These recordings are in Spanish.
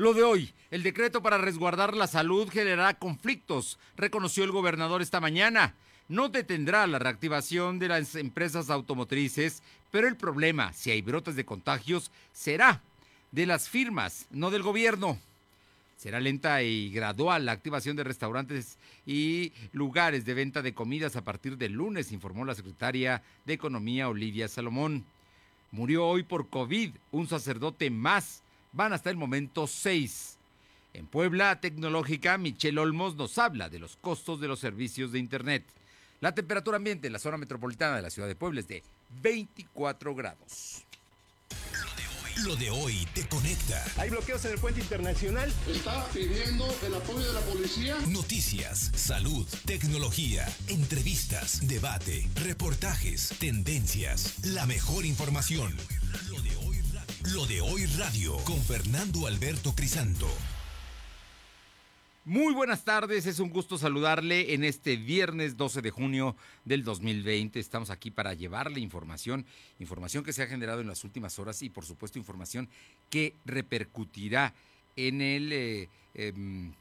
Lo de hoy, el decreto para resguardar la salud generará conflictos, reconoció el gobernador esta mañana. No detendrá la reactivación de las empresas automotrices, pero el problema, si hay brotes de contagios, será de las firmas, no del gobierno. Será lenta y gradual la activación de restaurantes y lugares de venta de comidas a partir del lunes, informó la secretaria de Economía Olivia Salomón. Murió hoy por COVID un sacerdote más van hasta el momento seis. En Puebla Tecnológica, Michelle Olmos nos habla de los costos de los servicios de Internet. La temperatura ambiente en la zona metropolitana de la ciudad de Puebla es de 24 grados. Lo de hoy te conecta. Hay bloqueos en el puente internacional. Está pidiendo el apoyo de la policía. Noticias, salud, tecnología, entrevistas, debate, reportajes, tendencias, la mejor información. Lo de hoy radio con Fernando Alberto Crisanto. Muy buenas tardes, es un gusto saludarle en este viernes 12 de junio del 2020. Estamos aquí para llevarle información, información que se ha generado en las últimas horas y por supuesto información que repercutirá en el eh, em,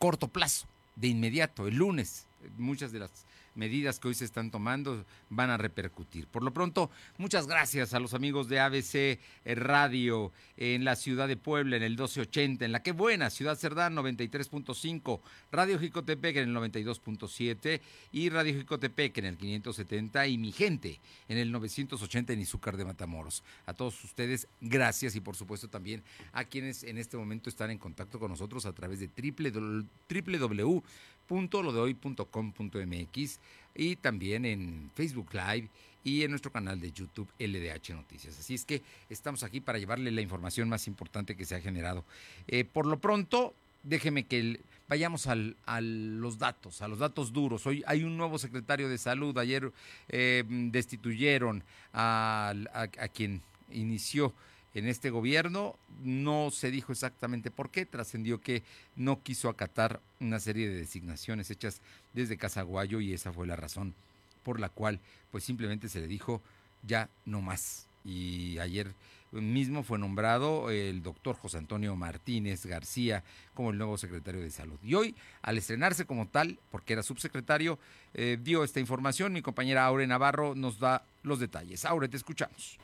corto plazo, de inmediato, el lunes. Muchas de las medidas que hoy se están tomando van a repercutir. Por lo pronto, muchas gracias a los amigos de ABC eh, Radio en la ciudad de Puebla en el 1280, en la que buena, Ciudad Cerdán 93.5, Radio Jicotepec en el 92.7 y Radio Jicotepec en el 570 y mi gente en el 980 en Izúcar de Matamoros. A todos ustedes, gracias y por supuesto también a quienes en este momento están en contacto con nosotros a través de www www.lodehoy.com.mx y también en Facebook Live y en nuestro canal de YouTube LDH Noticias. Así es que estamos aquí para llevarle la información más importante que se ha generado. Eh, por lo pronto, déjeme que vayamos al, a los datos, a los datos duros. Hoy hay un nuevo secretario de salud. Ayer eh, destituyeron a, a quien inició en este gobierno. No se dijo exactamente por qué, trascendió que no quiso acatar una serie de designaciones hechas desde Casaguayo y esa fue la razón por la cual pues simplemente se le dijo ya no más. Y ayer mismo fue nombrado el doctor José Antonio Martínez García como el nuevo secretario de salud. Y hoy, al estrenarse como tal, porque era subsecretario, eh, dio esta información. Mi compañera Aure Navarro nos da los detalles. Aure, te escuchamos.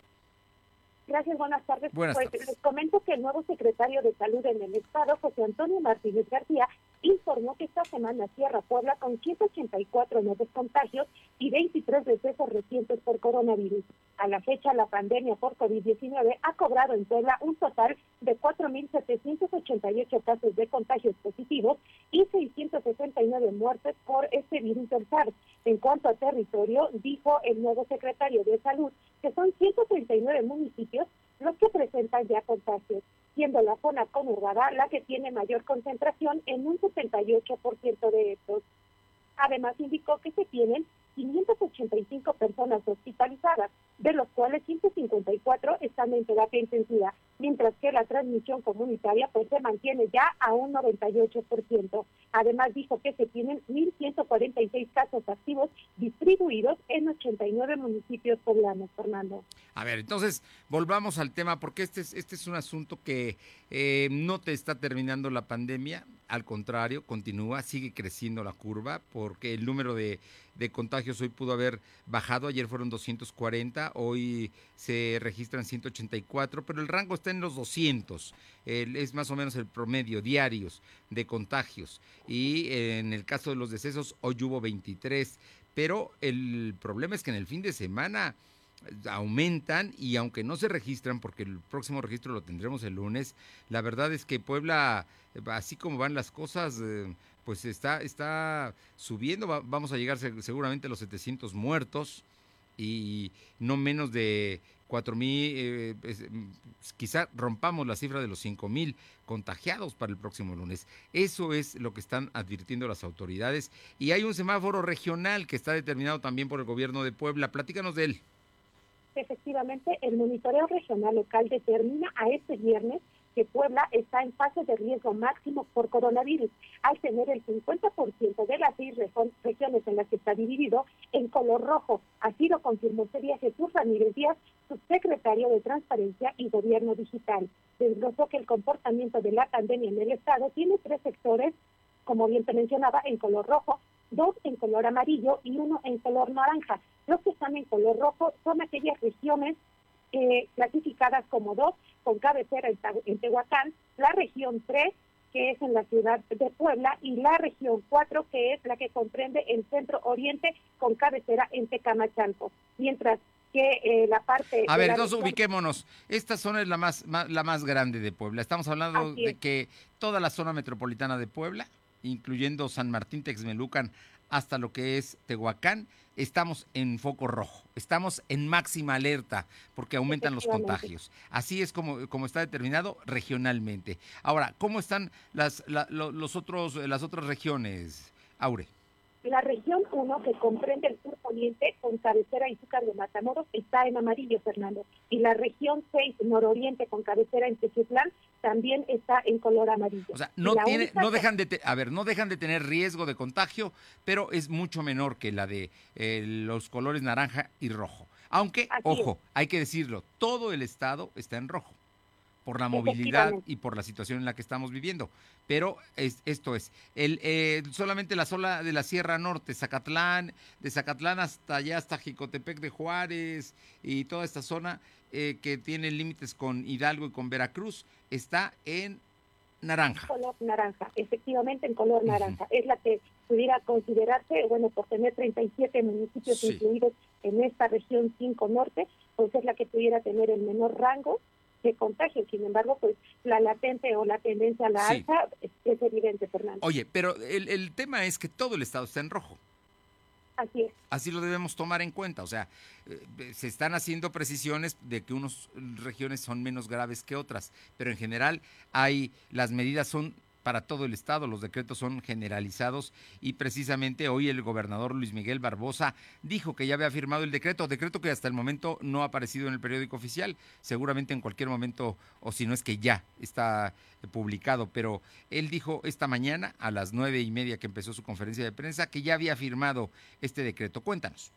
Gracias, buenas tardes. Buenas pues les comento que el nuevo secretario de Salud en el Estado, José Antonio Martínez García, informó que esta semana cierra Puebla con 184 nuevos contagios y 23 decesos recientes por coronavirus. A la fecha, la pandemia por COVID-19 ha cobrado en Puebla un total de 4.788 casos de contagios positivos y 669 muertes por este virus del SARS. En cuanto a territorio, dijo el nuevo secretario de Salud que son 139 municipios los que presentan ya contagios, siendo la zona conurbada la que tiene mayor concentración en un 78% de estos. Además, indicó que se tienen 585 personas hospitalizadas, de los cuales 154 están en terapia intensiva, mientras que la transmisión comunitaria pues se mantiene ya a un 98%. Además dijo que se tienen 1.146 casos activos distribuidos en 89 municipios poblanos, Fernando. A ver, entonces volvamos al tema porque este es, este es un asunto que eh, no te está terminando la pandemia, al contrario, continúa, sigue creciendo la curva porque el número de, de contagios hoy pudo haber bajado, ayer fueron 240, hoy se registran 184, pero el rango está en los 200, es más o menos el promedio diarios de contagios y en el caso de los decesos hoy hubo 23, pero el problema es que en el fin de semana aumentan y aunque no se registran, porque el próximo registro lo tendremos el lunes, la verdad es que Puebla, así como van las cosas, eh, pues está, está subiendo, vamos a llegar seguramente a los 700 muertos y no menos de 4 mil, eh, quizá rompamos la cifra de los 5 mil contagiados para el próximo lunes. Eso es lo que están advirtiendo las autoridades y hay un semáforo regional que está determinado también por el gobierno de Puebla. Platícanos de él. Efectivamente, el monitoreo regional local determina a este viernes que Puebla está en fase de riesgo máximo por coronavirus, al tener el 50% de las seis regiones en las que está dividido en color rojo. Así lo confirmó este día Jesús Ramírez Díaz, subsecretario de Transparencia y Gobierno Digital. Desglosó que el comportamiento de la pandemia en el Estado tiene tres sectores, como bien te mencionaba, en color rojo, dos en color amarillo y uno en color naranja. Los que están en color rojo son aquellas regiones eh, clasificadas como dos, con cabecera en, Tehuacán, la región 3, que es en la ciudad de Puebla, y la región 4, que es la que comprende el centro oriente, con cabecera en Tecamachalco. Mientras que eh, la parte... A ver, entonces ubiquémonos. Esta zona es la más, la más grande de Puebla. Estamos hablando de que toda la zona metropolitana de Puebla, incluyendo San Martín, Texmelucan, hasta lo que es Tehuacán, estamos en foco rojo, estamos en máxima alerta porque aumentan los contagios. Así es como, como está determinado regionalmente. Ahora, ¿cómo están las, los otros, las otras regiones, Aure? La región 1, que comprende el sur poniente con cabecera y Zúcar de Matamoros, está en amarillo, Fernando. Y la región 6, nororiente con cabecera en Tequislán, también está en color amarillo. O sea, no, tiene, no dejan de, a ver, no dejan de tener riesgo de contagio, pero es mucho menor que la de eh, los colores naranja y rojo. Aunque, ojo, hay que decirlo, todo el estado está en rojo por la movilidad y por la situación en la que estamos viviendo. Pero esto es, el, eh, solamente la zona de la Sierra Norte, Zacatlán, de Zacatlán hasta allá, hasta Jicotepec de Juárez y toda esta zona eh, que tiene límites con Hidalgo y con Veracruz, está en naranja. Color naranja, efectivamente en color naranja. Es la que pudiera considerarse, bueno, por tener 37 municipios incluidos en esta región 5 norte, pues es la que pudiera tener el menor rango de contagio. Sin embargo, pues la latente o la tendencia a la alza es, evidente, Fernando. Oye, pero el, el tema es que todo el estado está en rojo. Así es. Así lo debemos tomar en cuenta. O sea, eh, se están haciendo precisiones de que unas regiones son menos graves que otras, pero en general hay las medidas son para todo el Estado. Los decretos son generalizados y precisamente hoy el gobernador Luis Miguel Barbosa dijo que ya había firmado el decreto, decreto que hasta el momento no ha aparecido en el periódico oficial, seguramente en cualquier momento, o si no es que ya está publicado, pero él dijo esta mañana a las nueve y media que empezó su conferencia de prensa que ya había firmado este decreto. Cuéntanos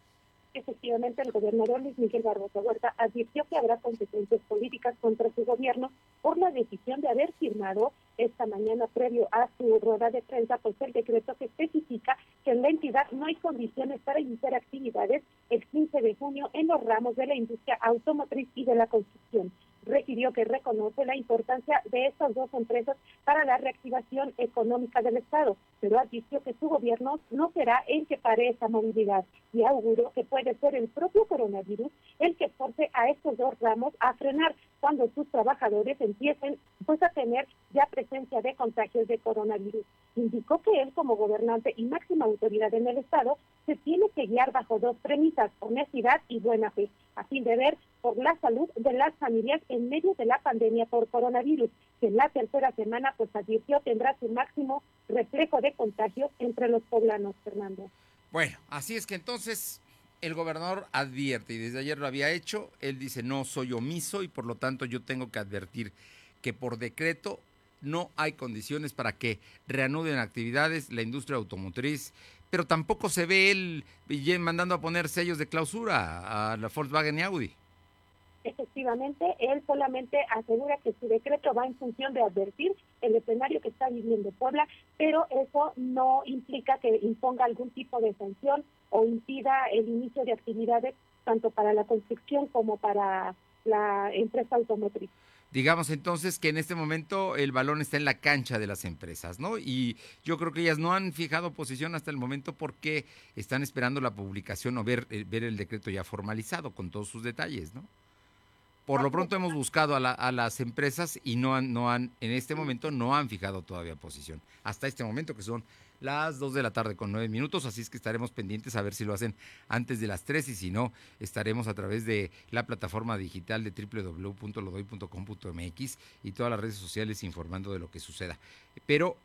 efectivamente el gobernador Luis Miguel Barbosa Huerta advirtió que habrá consecuencias políticas contra su gobierno por la decisión de haber firmado esta mañana previo a su rueda de prensa pues el decreto que especifica que en la entidad no hay condiciones para iniciar actividades el 15 de junio en los ramos de la industria automotriz y de la construcción refirió que reconoce la importancia de estas dos empresas para la reactivación económica del Estado, pero advirtió que su gobierno no será el que pare esa movilidad y auguró que puede ser el propio coronavirus el que force a estos dos ramos a frenar cuando sus trabajadores empiecen pues a tener ya presencia de contagios de coronavirus. Indicó que él como gobernante y máxima autoridad en el Estado se tiene que guiar bajo dos premisas, honestidad y buena fe, a fin de ver por la salud de las familias en medio de la pandemia por coronavirus, que en la tercera semana pues advirtió tendrá su máximo reflejo de contagio entre los poblanos, Fernando. Bueno, así es que entonces el gobernador advierte, y desde ayer lo había hecho, él dice, no soy omiso y por lo tanto yo tengo que advertir que por decreto no hay condiciones para que reanuden actividades la industria automotriz, pero tampoco se ve él mandando a poner sellos de clausura a la Volkswagen y Audi. Efectivamente, él solamente asegura que su decreto va en función de advertir el escenario que está viviendo Puebla, pero eso no implica que imponga algún tipo de sanción o impida el inicio de actividades tanto para la construcción como para la empresa automotriz. Digamos entonces que en este momento el balón está en la cancha de las empresas, ¿no? Y yo creo que ellas no han fijado posición hasta el momento porque están esperando la publicación o ver, eh, ver el decreto ya formalizado con todos sus detalles, ¿no? Por lo pronto hemos buscado a, las empresas y no han, no han, en este momento no han fijado todavía posición. Hasta este momento que son las 2 de la tarde con 9 minutos, así es que estaremos pendientes a ver si lo hacen antes de las 3 y si no, estaremos a través de la plataforma digital de www.lodoy.com.mx y todas las redes sociales informando de lo que suceda. Pero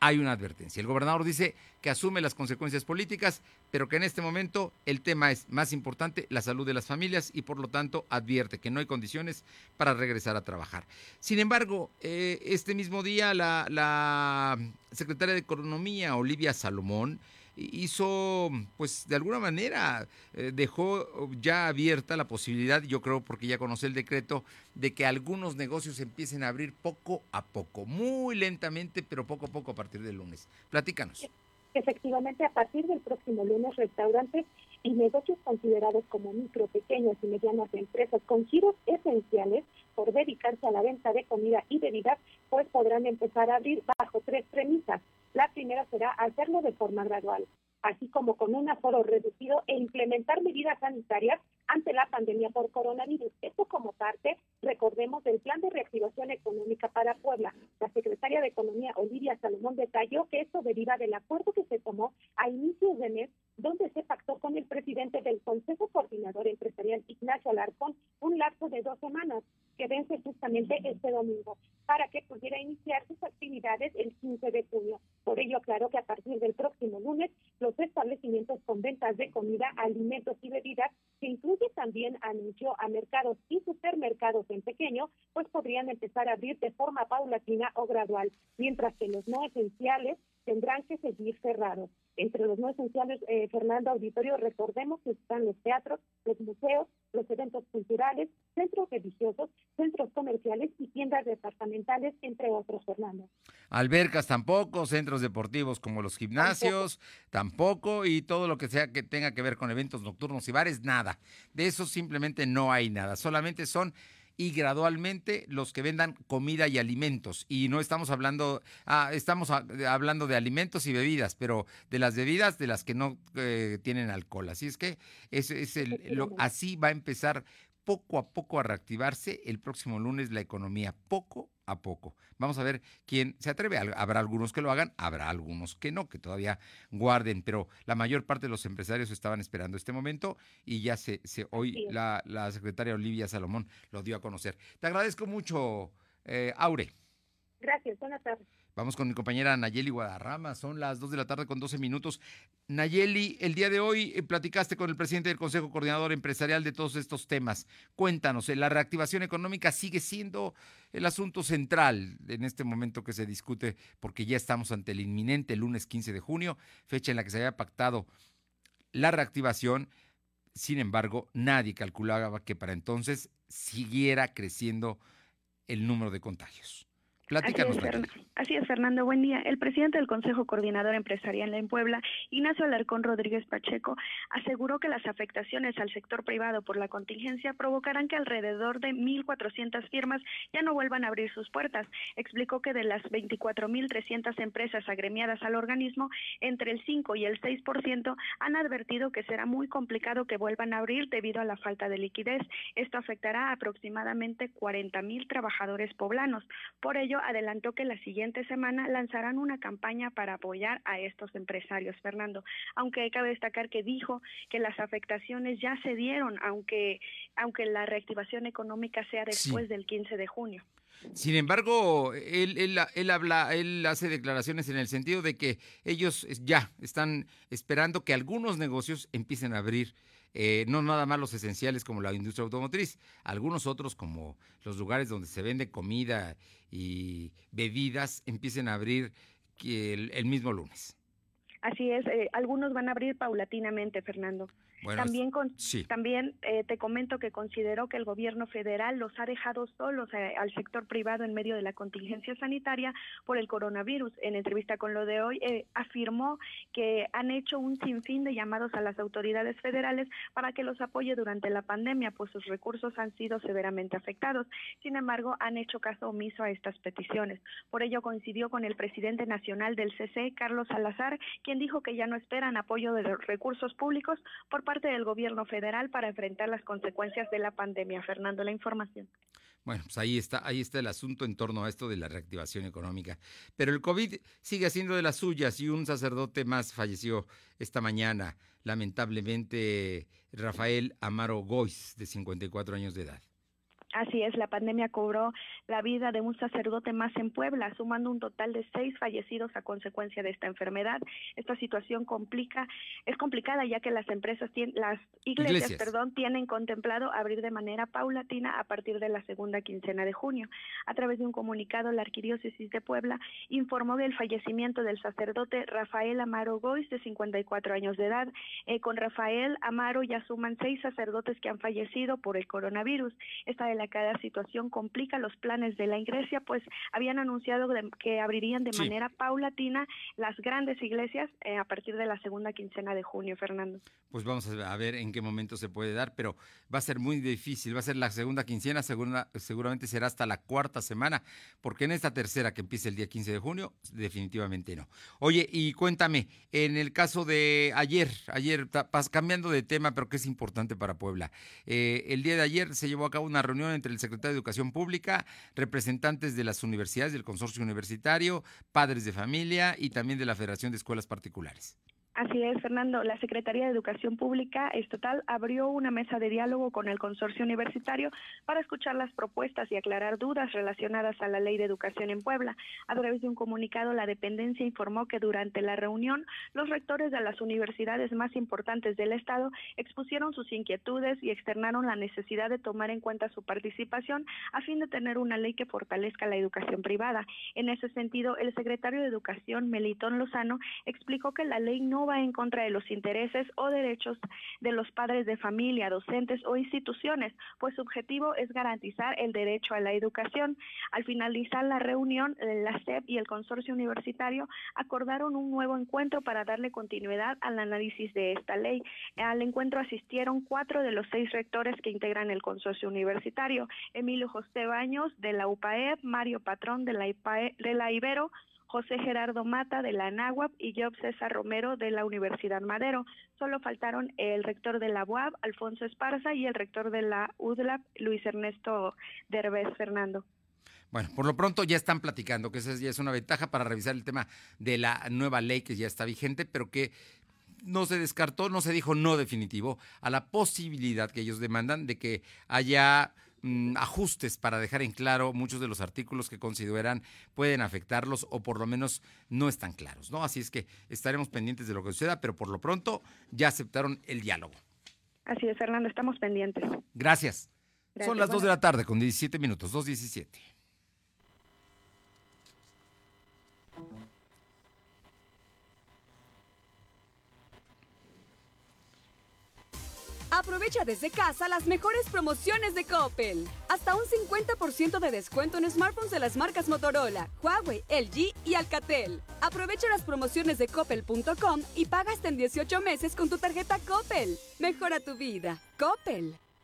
hay una advertencia. El gobernador dice que asume las consecuencias políticas, pero que en este momento el tema es más importante, la salud de las familias, y por lo tanto advierte que no hay condiciones para regresar a trabajar. Sin embargo, eh, este mismo día la, la secretaria de Economía, Olivia Salomón, hizo, pues de alguna manera, eh, dejó ya abierta la posibilidad, yo creo porque ya conoce el decreto, de que algunos negocios empiecen a abrir poco a poco, muy lentamente, pero poco a poco a partir del lunes. Platícanos. Efectivamente, a partir del próximo lunes, restaurantes y negocios considerados como micro, pequeñas y medianas empresas con giros esenciales por dedicarse a la venta de comida y bebidas, pues podrán empezar a abrir bajo tres premisas. La primera será hacerlo de forma gradual, así como con un aforo reducido e implementar medidas sanitarias ante la pandemia por coronavirus. Esto como parte, recordemos, del plan de reactivación económica para Puebla. La secretaria de Economía, Olivia Salomón, detalló que esto deriva del acuerdo que se tomó a inicios de mes, donde se pactó con el presidente del Consejo Coordinador Empresarial, Ignacio Alarcón, un lapso de dos semanas, que vence justamente este domingo, para que pudiera iniciar sus actividades el 15 de junio. Por ello, aclaró que a partir del próximo lunes, los establecimientos con ventas de comida, alimentos y bebidas, que incluye también anunció a mercados y supermercados en pequeño, pues podrían empezar a abrir de forma paulatina o gradual, mientras que los no esenciales tendrán que seguir cerrados. Entre los no esenciales, eh, Fernando Auditorio, recordemos que están los teatros, los museos, los eventos culturales, centros religiosos, centros comerciales y tiendas departamentales, entre otros, Fernando. Albercas tampoco, centros deportivos como los gimnasios tampoco. y todo lo que sea que tenga que ver con eventos nocturnos y bares, nada. De eso simplemente no hay nada, solamente son y gradualmente los que vendan comida y alimentos. Y no estamos hablando, ah, estamos hablando de alimentos y bebidas, pero de las bebidas de las que no eh, tienen alcohol. Así es que es, es el, así va a empezar poco a poco a reactivarse el próximo lunes la economía, poco a poco. Vamos a ver quién se atreve. Habrá algunos que lo hagan, habrá algunos que no, que todavía guarden, pero la mayor parte de los empresarios estaban esperando este momento y ya se, se hoy la, la secretaria Olivia Salomón lo dio a conocer. Te agradezco mucho, eh, Aure. Gracias, buenas tardes. Vamos con mi compañera Nayeli Guadarrama, son las 2 de la tarde con 12 minutos. Nayeli, el día de hoy eh, platicaste con el presidente del Consejo Coordinador Empresarial de todos estos temas. Cuéntanos, eh, ¿la reactivación económica sigue siendo el asunto central en este momento que se discute? Porque ya estamos ante el inminente lunes 15 de junio, fecha en la que se había pactado la reactivación. Sin embargo, nadie calculaba que para entonces siguiera creciendo el número de contagios. Así es, Fernando. Buen día. El presidente del Consejo Coordinador Empresarial en Puebla, Ignacio Alarcón Rodríguez Pacheco, aseguró que las afectaciones al sector privado por la contingencia provocarán que alrededor de 1.400 firmas ya no vuelvan a abrir sus puertas. Explicó que de las 24.300 empresas agremiadas al organismo, entre el 5 y el 6% han advertido que será muy complicado que vuelvan a abrir debido a la falta de liquidez. Esto afectará a aproximadamente 40.000 trabajadores poblanos. Por ello, adelantó que la siguiente semana lanzarán una campaña para apoyar a estos empresarios, Fernando. Aunque cabe destacar que dijo que las afectaciones ya se dieron, aunque, aunque la reactivación económica sea después del 15 de junio. Sin embargo, él, él, él, habla, él hace declaraciones en el sentido de que ellos ya están esperando que algunos negocios empiecen a abrir eh, no nada más los esenciales como la industria automotriz, algunos otros como los lugares donde se vende comida y bebidas empiecen a abrir el, mismo lunes. Así es, eh, algunos van a abrir paulatinamente, Fernando también también eh, te comento que consideró que el gobierno federal los ha dejado solos eh, al sector privado en medio de la contingencia sanitaria por el coronavirus. En entrevista con lo de hoy eh, afirmó que han hecho un sinfín de llamados a las autoridades federales para que los apoye durante la pandemia, pues sus recursos han sido severamente afectados. Sin embargo, han hecho caso omiso a estas peticiones. Por ello coincidió con el presidente nacional del CC, Carlos Salazar, quien dijo que ya no esperan apoyo de los recursos públicos por parte del gobierno federal para enfrentar las consecuencias de la pandemia. Fernando, la información. Bueno, pues ahí está, ahí está el asunto en torno a esto de la reactivación económica. Pero el COVID sigue haciendo de las suyas y un sacerdote más falleció esta mañana, lamentablemente Rafael Amaro Goiz, de 54 años de edad. Así es, la pandemia cobró la vida de un sacerdote más en Puebla, sumando un total de seis fallecidos a consecuencia de esta enfermedad. Esta situación complica, es complicada ya que las empresas, tienen, las iglesias, Iglesias. perdón, tienen contemplado abrir de manera paulatina a partir de la segunda quincena de junio. A través de un comunicado, la Arquidiócesis de Puebla informó del fallecimiento del sacerdote Rafael Amaro Gois, de 54 años de edad. Eh, con Rafael Amaro ya suman seis sacerdotes que han fallecido por el coronavirus. Esta delicada situación complica los planes de la iglesia, pues habían anunciado de- que abrirían de Sí. manera paulatina las grandes iglesias eh, a partir de la segunda quincena de junio, Fernando. Pues vamos a ver en qué momento se puede dar, pero va a ser muy difícil. Va a ser la segunda quincena, seguramente será hasta la cuarta semana, porque en esta tercera que empieza el día 15 de junio, definitivamente no. Oye, y cuéntame, en el caso de ayer, ayer, cambiando de tema, pero que es importante para Puebla, eh, el día de ayer se llevó a cabo una reunión entre el secretario de Educación Pública, representantes de las universidades, del consorcio universitario, padres de familia y también de la Federación de Escuelas Particulares. Así es, Fernando. La Secretaría de Educación Pública Estatal abrió una mesa de diálogo con el consorcio universitario para escuchar las propuestas y aclarar dudas relacionadas a la ley de educación en Puebla. A través de un comunicado, la dependencia informó que durante la reunión, los rectores de las universidades más importantes del Estado expusieron sus inquietudes y externaron la necesidad de tomar en cuenta su participación a fin de tener una ley que fortalezca la educación privada. En ese sentido, el secretario de Educación, Melitón Lozano, explicó que la ley no va en contra de los intereses o derechos de los padres de familia, docentes o instituciones, pues su objetivo es garantizar el derecho a la educación. Al finalizar la reunión, la SEP y el consorcio universitario acordaron un nuevo encuentro para darle continuidad al análisis de esta ley. Al encuentro asistieron cuatro de los seis rectores que integran el consorcio universitario, Emilio José Baños de la UPAEP, Mario Patrón de la, IPAE de la Ibero, José Gerardo Mata de la ANAWAP y Job César Romero de la Universidad Madero. Solo faltaron el rector de la UAB, Alfonso Esparza, y el rector de la UDLAP, Luis Ernesto Derbez Fernando. Bueno, por lo pronto ya están platicando, que esa ya es una ventaja para revisar el tema de la nueva ley que ya está vigente, pero que no se descartó, no se dijo no definitivo a la posibilidad que ellos demandan de que haya mm, ajustes para dejar en claro muchos de los artículos que consideran pueden afectarlos o por lo menos no están claros, ¿no? Así es que estaremos pendientes de lo que suceda, pero por lo pronto ya aceptaron el diálogo. Así es, Fernando, estamos pendientes. Gracias. Son las 2 de la tarde con 17 minutos, 2.17. Aprovecha desde casa las mejores promociones de Coppel. Hasta un 50% de descuento en smartphones de las marcas Motorola, Huawei, LG y Alcatel. Aprovecha las promociones de coppel.com y paga hasta en 18 meses con tu tarjeta Coppel. Mejora tu vida. Coppel.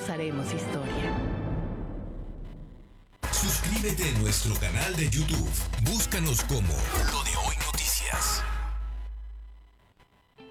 haremos historia. Suscríbete a nuestro canal de YouTube. Búscanos como Lo de Hoy Noticias.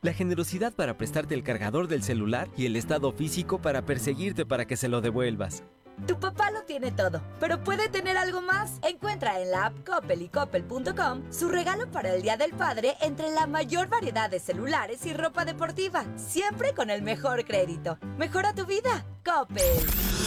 La generosidad para prestarte el cargador del celular y el estado físico para perseguirte para que se lo devuelvas. Tu papá lo tiene todo, pero puede tener algo más. Encuentra en la app Coppel y Coppel.com su regalo para el Día del Padre entre la mayor variedad de celulares y ropa deportiva, siempre con el mejor crédito. Mejora tu vida, Coppel.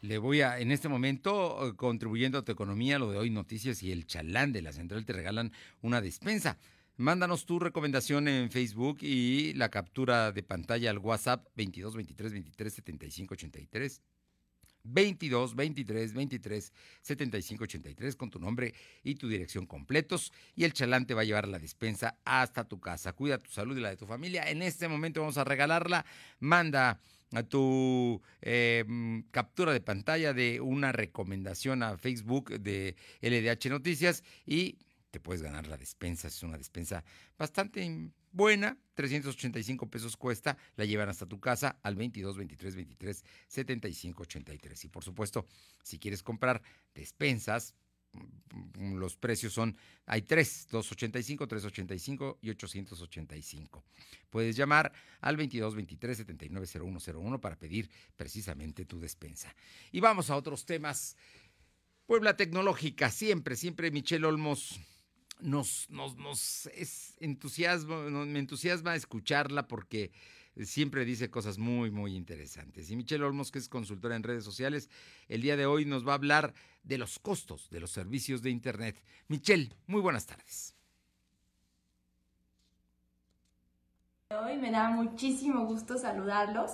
le voy a, en este momento, eh, contribuyendo a tu economía, lo de hoy noticias y el chalán de la central te regalan una despensa. Mándanos tu recomendación en Facebook y la captura de pantalla al WhatsApp 22 23 23 75 83. 22 23 23 75 83 con tu nombre y tu dirección completos y el chalán te va a llevar la despensa hasta tu casa. Cuida tu salud y la de tu familia. En este momento vamos a regalarla. Manda a tu mm, captura de pantalla de una recomendación a Facebook de LDH Noticias y te puedes ganar la despensa. Es una despensa bastante buena, 385 pesos cuesta, la llevan hasta tu casa al 22 23 23 75 83. Y por supuesto, si quieres comprar despensas, los precios son, hay tres, 285, 385 y 885. Puedes llamar al 22 23 79 0101 para pedir precisamente tu despensa. Y vamos a otros temas. Puebla Tecnológica, siempre, siempre Michelle Olmos nos, nos, nos es entusiasmo, me entusiasma escucharla porque siempre dice cosas muy, muy interesantes. Y Michelle Olmos, que es consultora en redes sociales, el día de hoy nos va a hablar de los costos de los servicios de Internet. Michelle, muy buenas tardes. Hoy me da muchísimo gusto saludarlos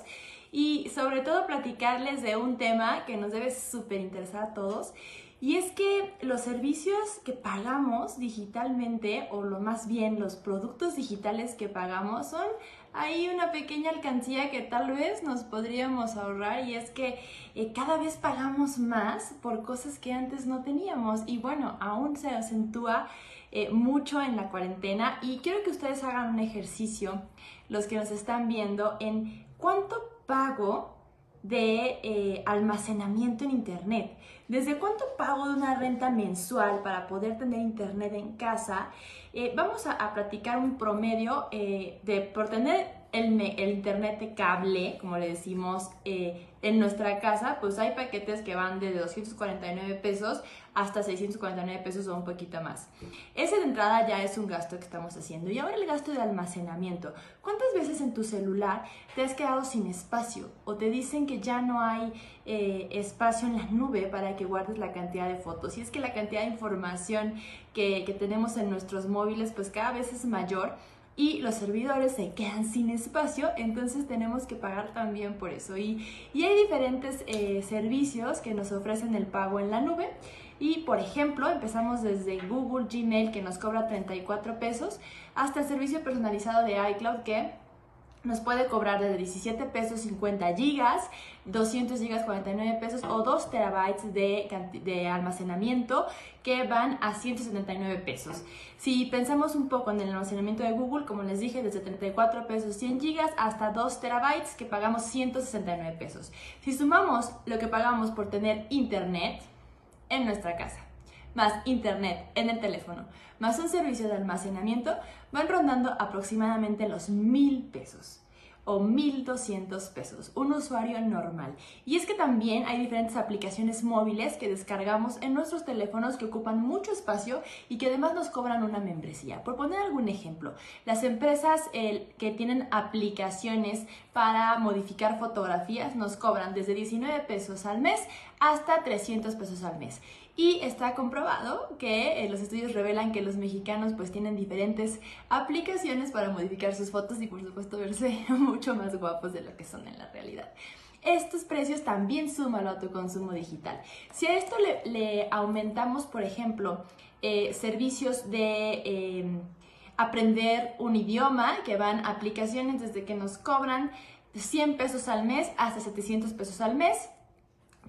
y sobre todo platicarles de un tema que nos debe súper interesar a todos y es que los servicios que pagamos digitalmente, o lo más bien los productos digitales que pagamos, son ahí una pequeña alcancía que tal vez nos podríamos ahorrar y es que eh, cada vez pagamos más por cosas que antes no teníamos y bueno, aún se acentúa eh, mucho en la cuarentena y quiero que ustedes hagan un ejercicio, los que nos están viendo, en cuánto pago de eh, almacenamiento en Internet. ¿Desde cuánto pago de una renta mensual para poder tener Internet en casa? Eh, vamos a, platicar un promedio eh, de por tener el, Internet de cable, como le decimos, en nuestra casa, pues hay paquetes que van de 249 pesos hasta 649 pesos o un poquito más. Ese de entrada ya es un gasto que estamos haciendo. Y ahora el gasto de almacenamiento. ¿Cuántas veces en tu celular te has quedado sin espacio o te dicen que ya no hay eh, espacio en la nube para que guardes la cantidad de fotos? Y es que la cantidad de información que, que tenemos en nuestros móviles pues cada vez es mayor y los servidores se quedan sin espacio, entonces tenemos que pagar también por eso. Y, y hay diferentes eh, servicios que nos ofrecen el pago en la nube. Y por ejemplo, empezamos desde Google Gmail que nos cobra 34 pesos hasta el servicio personalizado de iCloud que nos puede cobrar desde 17 pesos 50 gigas, 200 gigas 49 pesos o 2 terabytes de, de, almacenamiento que van a 179 pesos. Si pensamos un poco en el almacenamiento de Google, como les dije, desde 34 pesos 100 gigas hasta 2 terabytes que pagamos 169 pesos. Si sumamos lo que pagamos por tener internet en nuestra casa, más internet en el teléfono, más un servicio de almacenamiento, van rondando aproximadamente los mil pesos o 1.200 pesos, un usuario normal. Y es que también hay diferentes aplicaciones móviles que descargamos en nuestros teléfonos que ocupan mucho espacio y que además nos cobran una membresía. Por poner algún ejemplo, las empresas que tienen aplicaciones para modificar fotografías nos cobran desde 19 pesos al mes hasta 300 pesos al mes. Y está comprobado que eh, los estudios revelan que los mexicanos pues tienen diferentes aplicaciones para modificar sus fotos y por supuesto verse mucho más guapos de lo que son en la realidad. Estos precios también suman al autoconsumo digital. Si a esto le, aumentamos, por ejemplo, eh, servicios de em, aprender un idioma, que van aplicaciones desde que nos cobran 100 pesos al mes hasta 700 pesos al mes,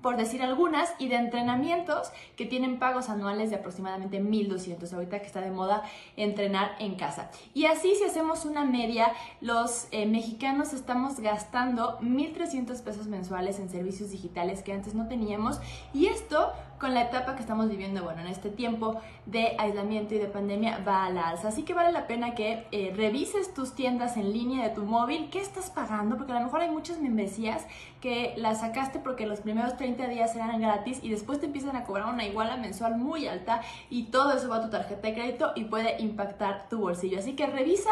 por decir algunas, y de entrenamientos que tienen pagos anuales de aproximadamente 1.200, ahorita que está de moda entrenar en casa. Y así si hacemos una media, los eh, mexicanos estamos gastando 1.300 pesos mensuales en servicios digitales que antes no teníamos, y esto con la etapa que estamos viviendo, bueno, en este tiempo de aislamiento y de pandemia va a la alza. Así que vale la pena que eh, revises tus tiendas en línea de tu móvil, qué estás pagando, porque a lo mejor hay muchas membresías que las sacaste porque los primeros 30 días eran gratis y después te empiezan a cobrar una iguala mensual muy alta y todo eso va a tu tarjeta de crédito y puede impactar tu bolsillo. Así que revisa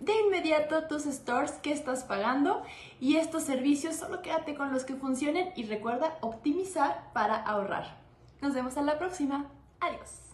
de inmediato tus stores que estás pagando y estos servicios solo quédate con los que funcionen y recuerda optimizar para ahorrar. Nos vemos a la próxima. Adiós.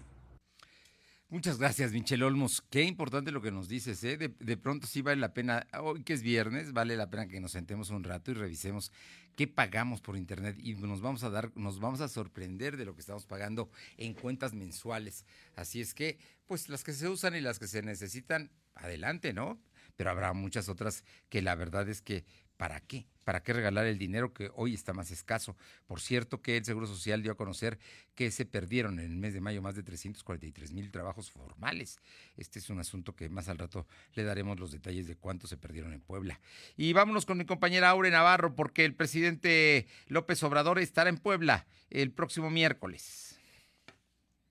Muchas gracias, Michel Olmos. Qué importante lo que nos dices, ¿eh? De, pronto sí vale la pena, hoy que es viernes, vale la pena que nos sentemos un rato y revisemos qué pagamos por internet y nos vamos a dar, nos vamos a sorprender de lo que estamos pagando en cuentas mensuales. Así es que, pues las que se usan y las que se necesitan, adelante, ¿no? Pero habrá muchas otras que la verdad es que, ¿para qué? ¿Para qué regalar el dinero que hoy está más escaso? Por cierto que el Seguro Social dio a conocer que se perdieron en el mes de mayo más de 343 mil trabajos formales. Este es un asunto que más al rato le daremos los detalles de cuánto se perdieron en Puebla. Y vámonos con mi compañera Aure Navarro porque el presidente López Obrador estará en Puebla el próximo miércoles.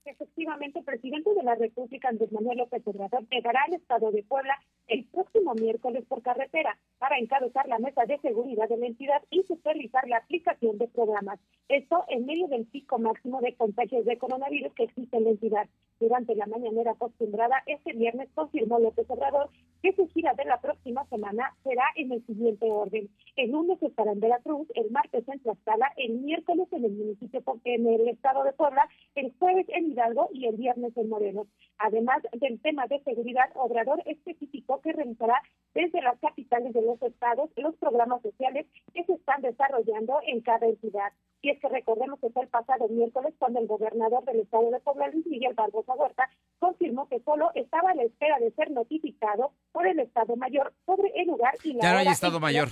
Efectivamente, el presidente de la República, Andrés Manuel López Obrador, llegará al estado de Puebla el próximo miércoles por carretera para encabezar la mesa de seguridad de la entidad y supervisar la aplicación de programas. Esto en medio del pico máximo de contagios de coronavirus que existe en la entidad. Durante la mañanera acostumbrada, este viernes confirmó López Obrador que su gira de la próxima semana será en el siguiente orden. El lunes estará en Veracruz, el martes en Tlaxcala, el miércoles en el municipio en el estado de Puebla, el jueves en Hidalgo y el viernes en Morelos. Además del tema de seguridad, Obrador especificó que realizará desde las capitales de los estados los programas sociales que se están desarrollando en cada entidad. Y es que recordemos que fue el pasado miércoles cuando el gobernador del estado de Puebla, Luis Miguel Barbosa Huerta, confirmó que solo estaba a la espera de ser notificado por el Estado Mayor sobre el lugar y la Ya no hay Estado Mayor.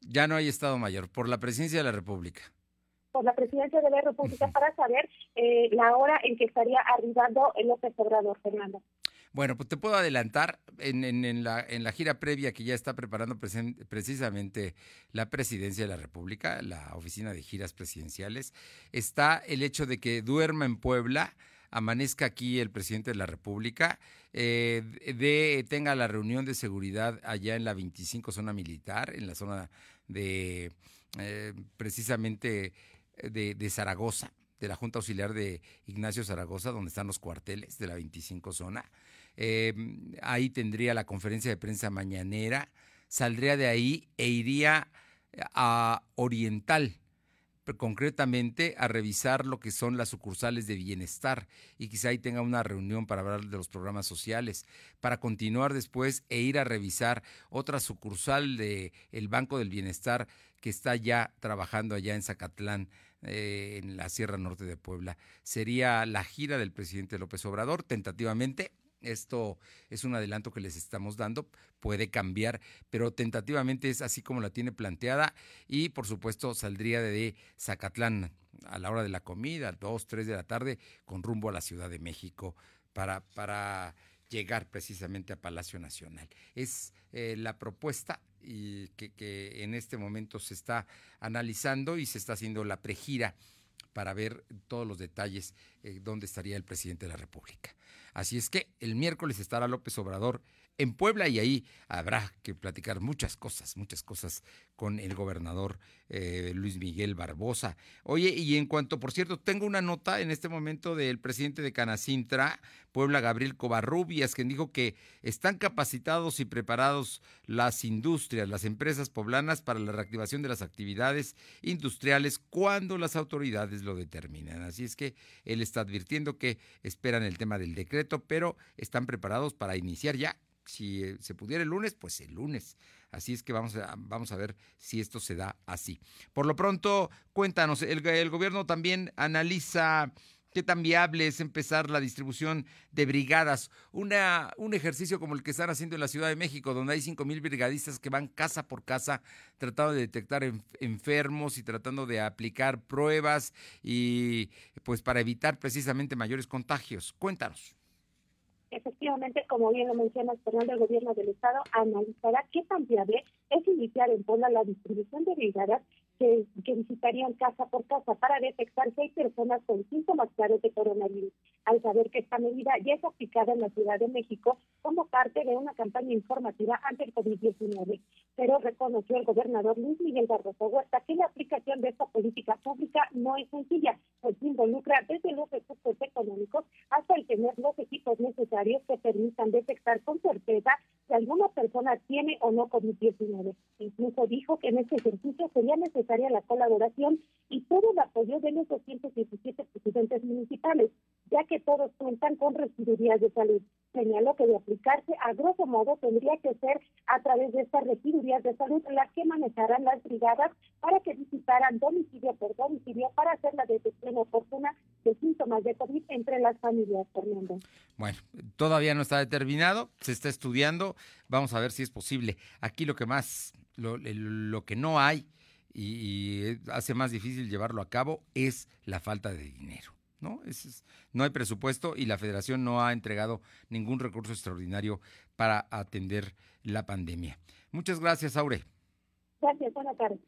Ya no hay Estado Mayor, por la presidencia de la República por la presidencia de la República para saber eh, la hora en que estaría arribando el López Obrador, Fernando. Bueno, pues te puedo adelantar en, la, gira previa que ya está preparando precisamente la presidencia de la República, la oficina de giras presidenciales, está el hecho de que duerma en Puebla, amanezca aquí el presidente de la República, eh, de, tenga la reunión de seguridad allá en la 25 zona militar, en la zona de eh, precisamente de, de Zaragoza de la Junta Auxiliar de Ignacio Zaragoza, donde están los cuarteles de la 25 zona. Eh, ahí tendría la conferencia de prensa mañanera, saldría de ahí e iría a Oriental, concretamente a revisar lo que son las sucursales de bienestar y quizá ahí tenga una reunión para hablar de los programas sociales, para continuar después e ir a revisar otra sucursal de el Banco del Bienestar que está ya trabajando allá en Zacatlán, eh, en la Sierra Norte de Puebla. Sería la gira del presidente López Obrador, tentativamente esto es un adelanto que les estamos dando, puede cambiar, pero tentativamente es así como la tiene planteada y por supuesto saldría de Zacatlán a la hora de la comida, dos, tres de la tarde, con rumbo a la Ciudad de México para, para llegar precisamente a Palacio Nacional. Es eh, la propuesta y que, que en este momento se está analizando y se está haciendo la pregira para ver todos los detalles eh, dónde estaría el presidente de la República. Así es que el miércoles estará López Obrador en Puebla y ahí habrá que platicar muchas cosas, muchas cosas con el gobernador eh, Luis Miguel Barbosa. Oye, y en cuanto, por cierto, tengo una nota en este momento del presidente de Canacintra, Puebla, Gabriel Covarrubias, quien dijo que están capacitados y preparados las industrias, las empresas poblanas para la reactivación de las actividades industriales cuando las autoridades lo determinan. Así es que él está advirtiendo que esperan el tema del decreto, pero están preparados para iniciar ya si eh, se pudiera el lunes, pues el lunes. Así es que vamos a, vamos a ver si esto se da así. Por lo pronto, cuéntanos, el, gobierno también analiza qué tan viable es empezar la distribución de brigadas. Una, un ejercicio como el que están haciendo en la Ciudad de México, donde hay cinco mil brigadistas que van casa por casa tratando de detectar enfermos y tratando de aplicar pruebas y pues para evitar precisamente mayores contagios. Cuéntanos. Efectivamente, como bien lo menciona Fernando, el gobierno del Estado analizará qué tan viable es iniciar en Puebla la distribución de brigadas que, que visitarían casa por casa para detectar si hay personas con síntomas claros de coronavirus. Al saber que esta medida ya es aplicada en la Ciudad de México como parte de una campaña informativa ante el COVID-19. Pero reconoció el gobernador Luis Miguel Barroso Huerta que la aplicación de esta política pública no es sencilla, pues involucra desde los recursos económicos hasta el tener los equipos necesarios que permitan detectar con certeza si alguna persona tiene o no COVID-19. Incluso dijo que en este ejercicio sería necesaria la colaboración y todo el apoyo de los 217 presidentes municipales, ya que todos cuentan con regidurías de salud. Señaló que de aplicarse, a grosso modo, tendría que ser a través de estas regidurías de salud las que manejarán las brigadas para que visitaran domicilio por domicilio para hacer la detección oportuna de síntomas de COVID entre las familias, Fernando. Bueno, todavía no está determinado, se está estudiando, vamos a ver si es posible. Aquí lo que más, lo, lo que no hay y, hace más difícil llevarlo a cabo es la falta de dinero. ¿no? Es, no hay presupuesto y la federación no ha entregado ningún recurso extraordinario para atender la pandemia. Muchas gracias, Aure. Gracias, buenas tardes.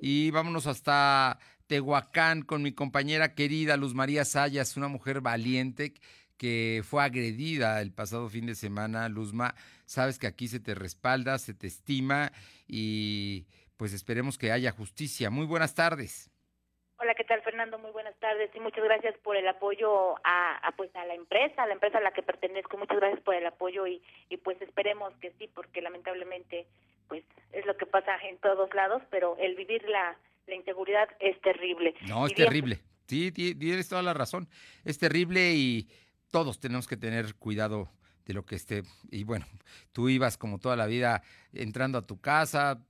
Y vámonos hasta Tehuacán con mi compañera querida Luz María Sayas, una mujer valiente que fue agredida el pasado fin de semana. Luzma, sabes que aquí se te respalda, se te estima y pues esperemos que haya justicia. Muy buenas tardes. Hola, ¿qué tal Fernando? Muy buenas tardes y muchas gracias por el apoyo a, pues a la empresa, a la empresa a la que pertenezco. Muchas gracias por el apoyo y, y pues esperemos que sí, porque lamentablemente pues es lo que pasa en todos lados, pero el vivir la, la inseguridad es terrible. No, es terrible. Sí, tienes toda la razón. Es terrible y todos tenemos que tener cuidado de lo que esté. Y bueno, tú ibas como toda la vida entrando a tu casa,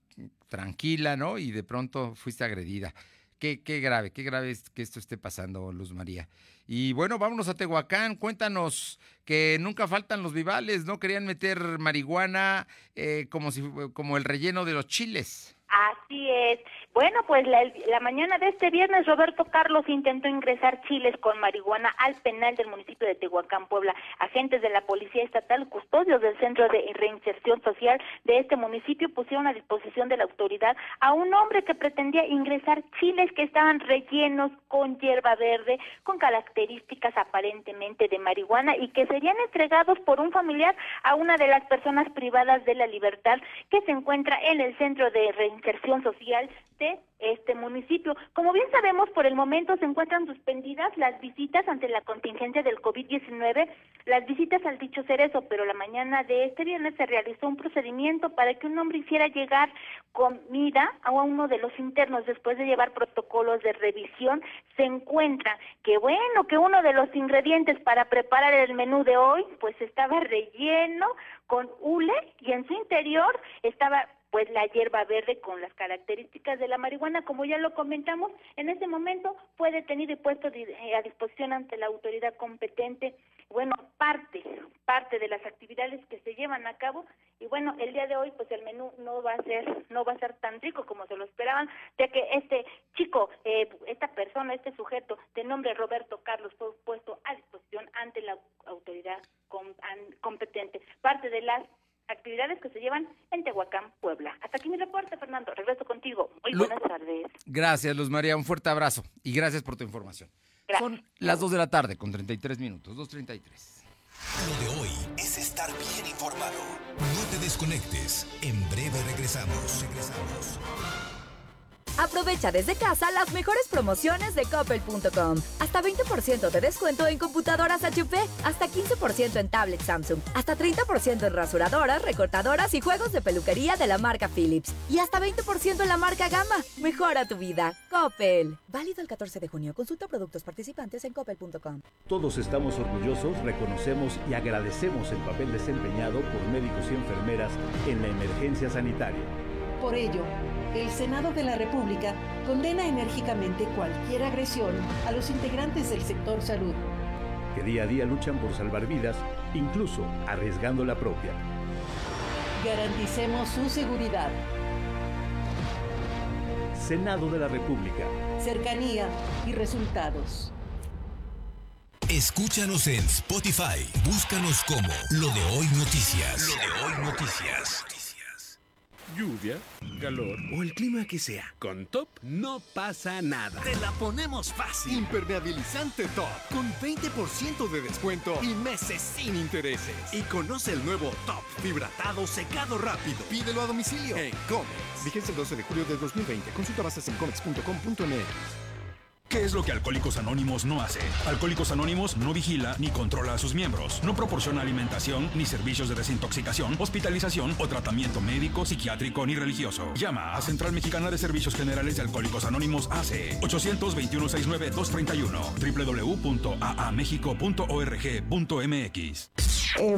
tranquila, ¿no? Y de pronto fuiste agredida. Qué, qué grave, qué grave es que esto esté pasando, Luz María. Y bueno, vámonos a Tehuacán. Cuéntanos que nunca faltan los vivales, ¿no? Querían meter marihuana eh, como, si, como el relleno de los chiles. Así es. Bueno, pues la, mañana de este viernes Roberto Carlos intentó ingresar chiles con marihuana al penal del municipio de Tehuacán, Puebla. Agentes de la Policía Estatal, custodios del Centro de Reinserción Social de este municipio pusieron a disposición de la autoridad a un hombre que pretendía ingresar chiles que estaban rellenos con hierba verde, con características aparentemente de marihuana y que serían entregados por un familiar a una de las personas privadas de la libertad que se encuentra en el Centro de Reinserción Social de este municipio. Como bien sabemos, por el momento se encuentran suspendidas las visitas ante la contingencia del COVID-19, las visitas al dicho cerezo, pero la mañana de este viernes se realizó un procedimiento para que un hombre hiciera llegar comida a uno de los internos después de llevar protocolos de revisión. Se encuentra que bueno, que uno de los ingredientes para preparar el menú de hoy pues estaba relleno con hule y en su interior estaba pues la hierba verde con las características de la marihuana, como ya lo comentamos, en este momento fue detenido y puesto eh, a disposición ante la autoridad competente. Bueno, parte, parte de las actividades que se llevan a cabo y bueno, el día de hoy pues el menú no va a ser, no va a ser tan rico como se lo esperaban, ya que este chico, eh, esta persona, este sujeto de nombre Roberto Carlos fue puesto a disposición ante la autoridad competente. Parte de las actividades que se llevan en Tehuacán, Puebla. Hasta aquí mi reporte, Fernando. Regreso contigo. Muy buenas tardes. Gracias, Luz María. Un fuerte abrazo y gracias por tu información. Son las 2 de la tarde con 33 minutos, 2.33. Lo de hoy es estar bien informado. No te desconectes. En breve regresamos. Regresamos. Aprovecha desde casa las mejores promociones de coppel.com. Hasta 20% de descuento en computadoras HP, hasta 15% en tablet Samsung, hasta 30% en rasuradoras, recortadoras y juegos de peluquería de la marca Philips. Y hasta 20% en la marca Gama. Mejora tu vida. Coppel. Válido el 14 de junio. Consulta productos participantes en coppel.com. Todos estamos orgullosos, reconocemos y agradecemos el papel desempeñado por médicos y enfermeras en la emergencia sanitaria. Por ello, el Senado de la República condena enérgicamente cualquier agresión a los integrantes del sector salud. Que día a día luchan por salvar vidas, incluso arriesgando la propia. Garanticemos su seguridad. Senado de la República. Cercanía y resultados. Escúchanos en Spotify. Búscanos como Lo de Hoy Noticias. Lo de Hoy Noticias. Lluvia, calor o el clima que sea. Con Top no pasa nada. Te la ponemos fácil. Impermeabilizante Top con 20% de descuento y meses sin intereses. Y conoce el nuevo Top Fibratado Secado Rápido. Pídelo a domicilio en Comex. Vigencia el 12 de julio de 2020. Consulta bases en comex.com.mx. ¿Qué es lo que Alcohólicos Anónimos no hace? Alcohólicos Anónimos no vigila ni controla a sus miembros, no proporciona alimentación ni servicios de desintoxicación, hospitalización o tratamiento médico, psiquiátrico ni religioso. Llama a Central Mexicana de Servicios Generales de Alcohólicos Anónimos AC 800-2169-231 www.aamexico.org.mx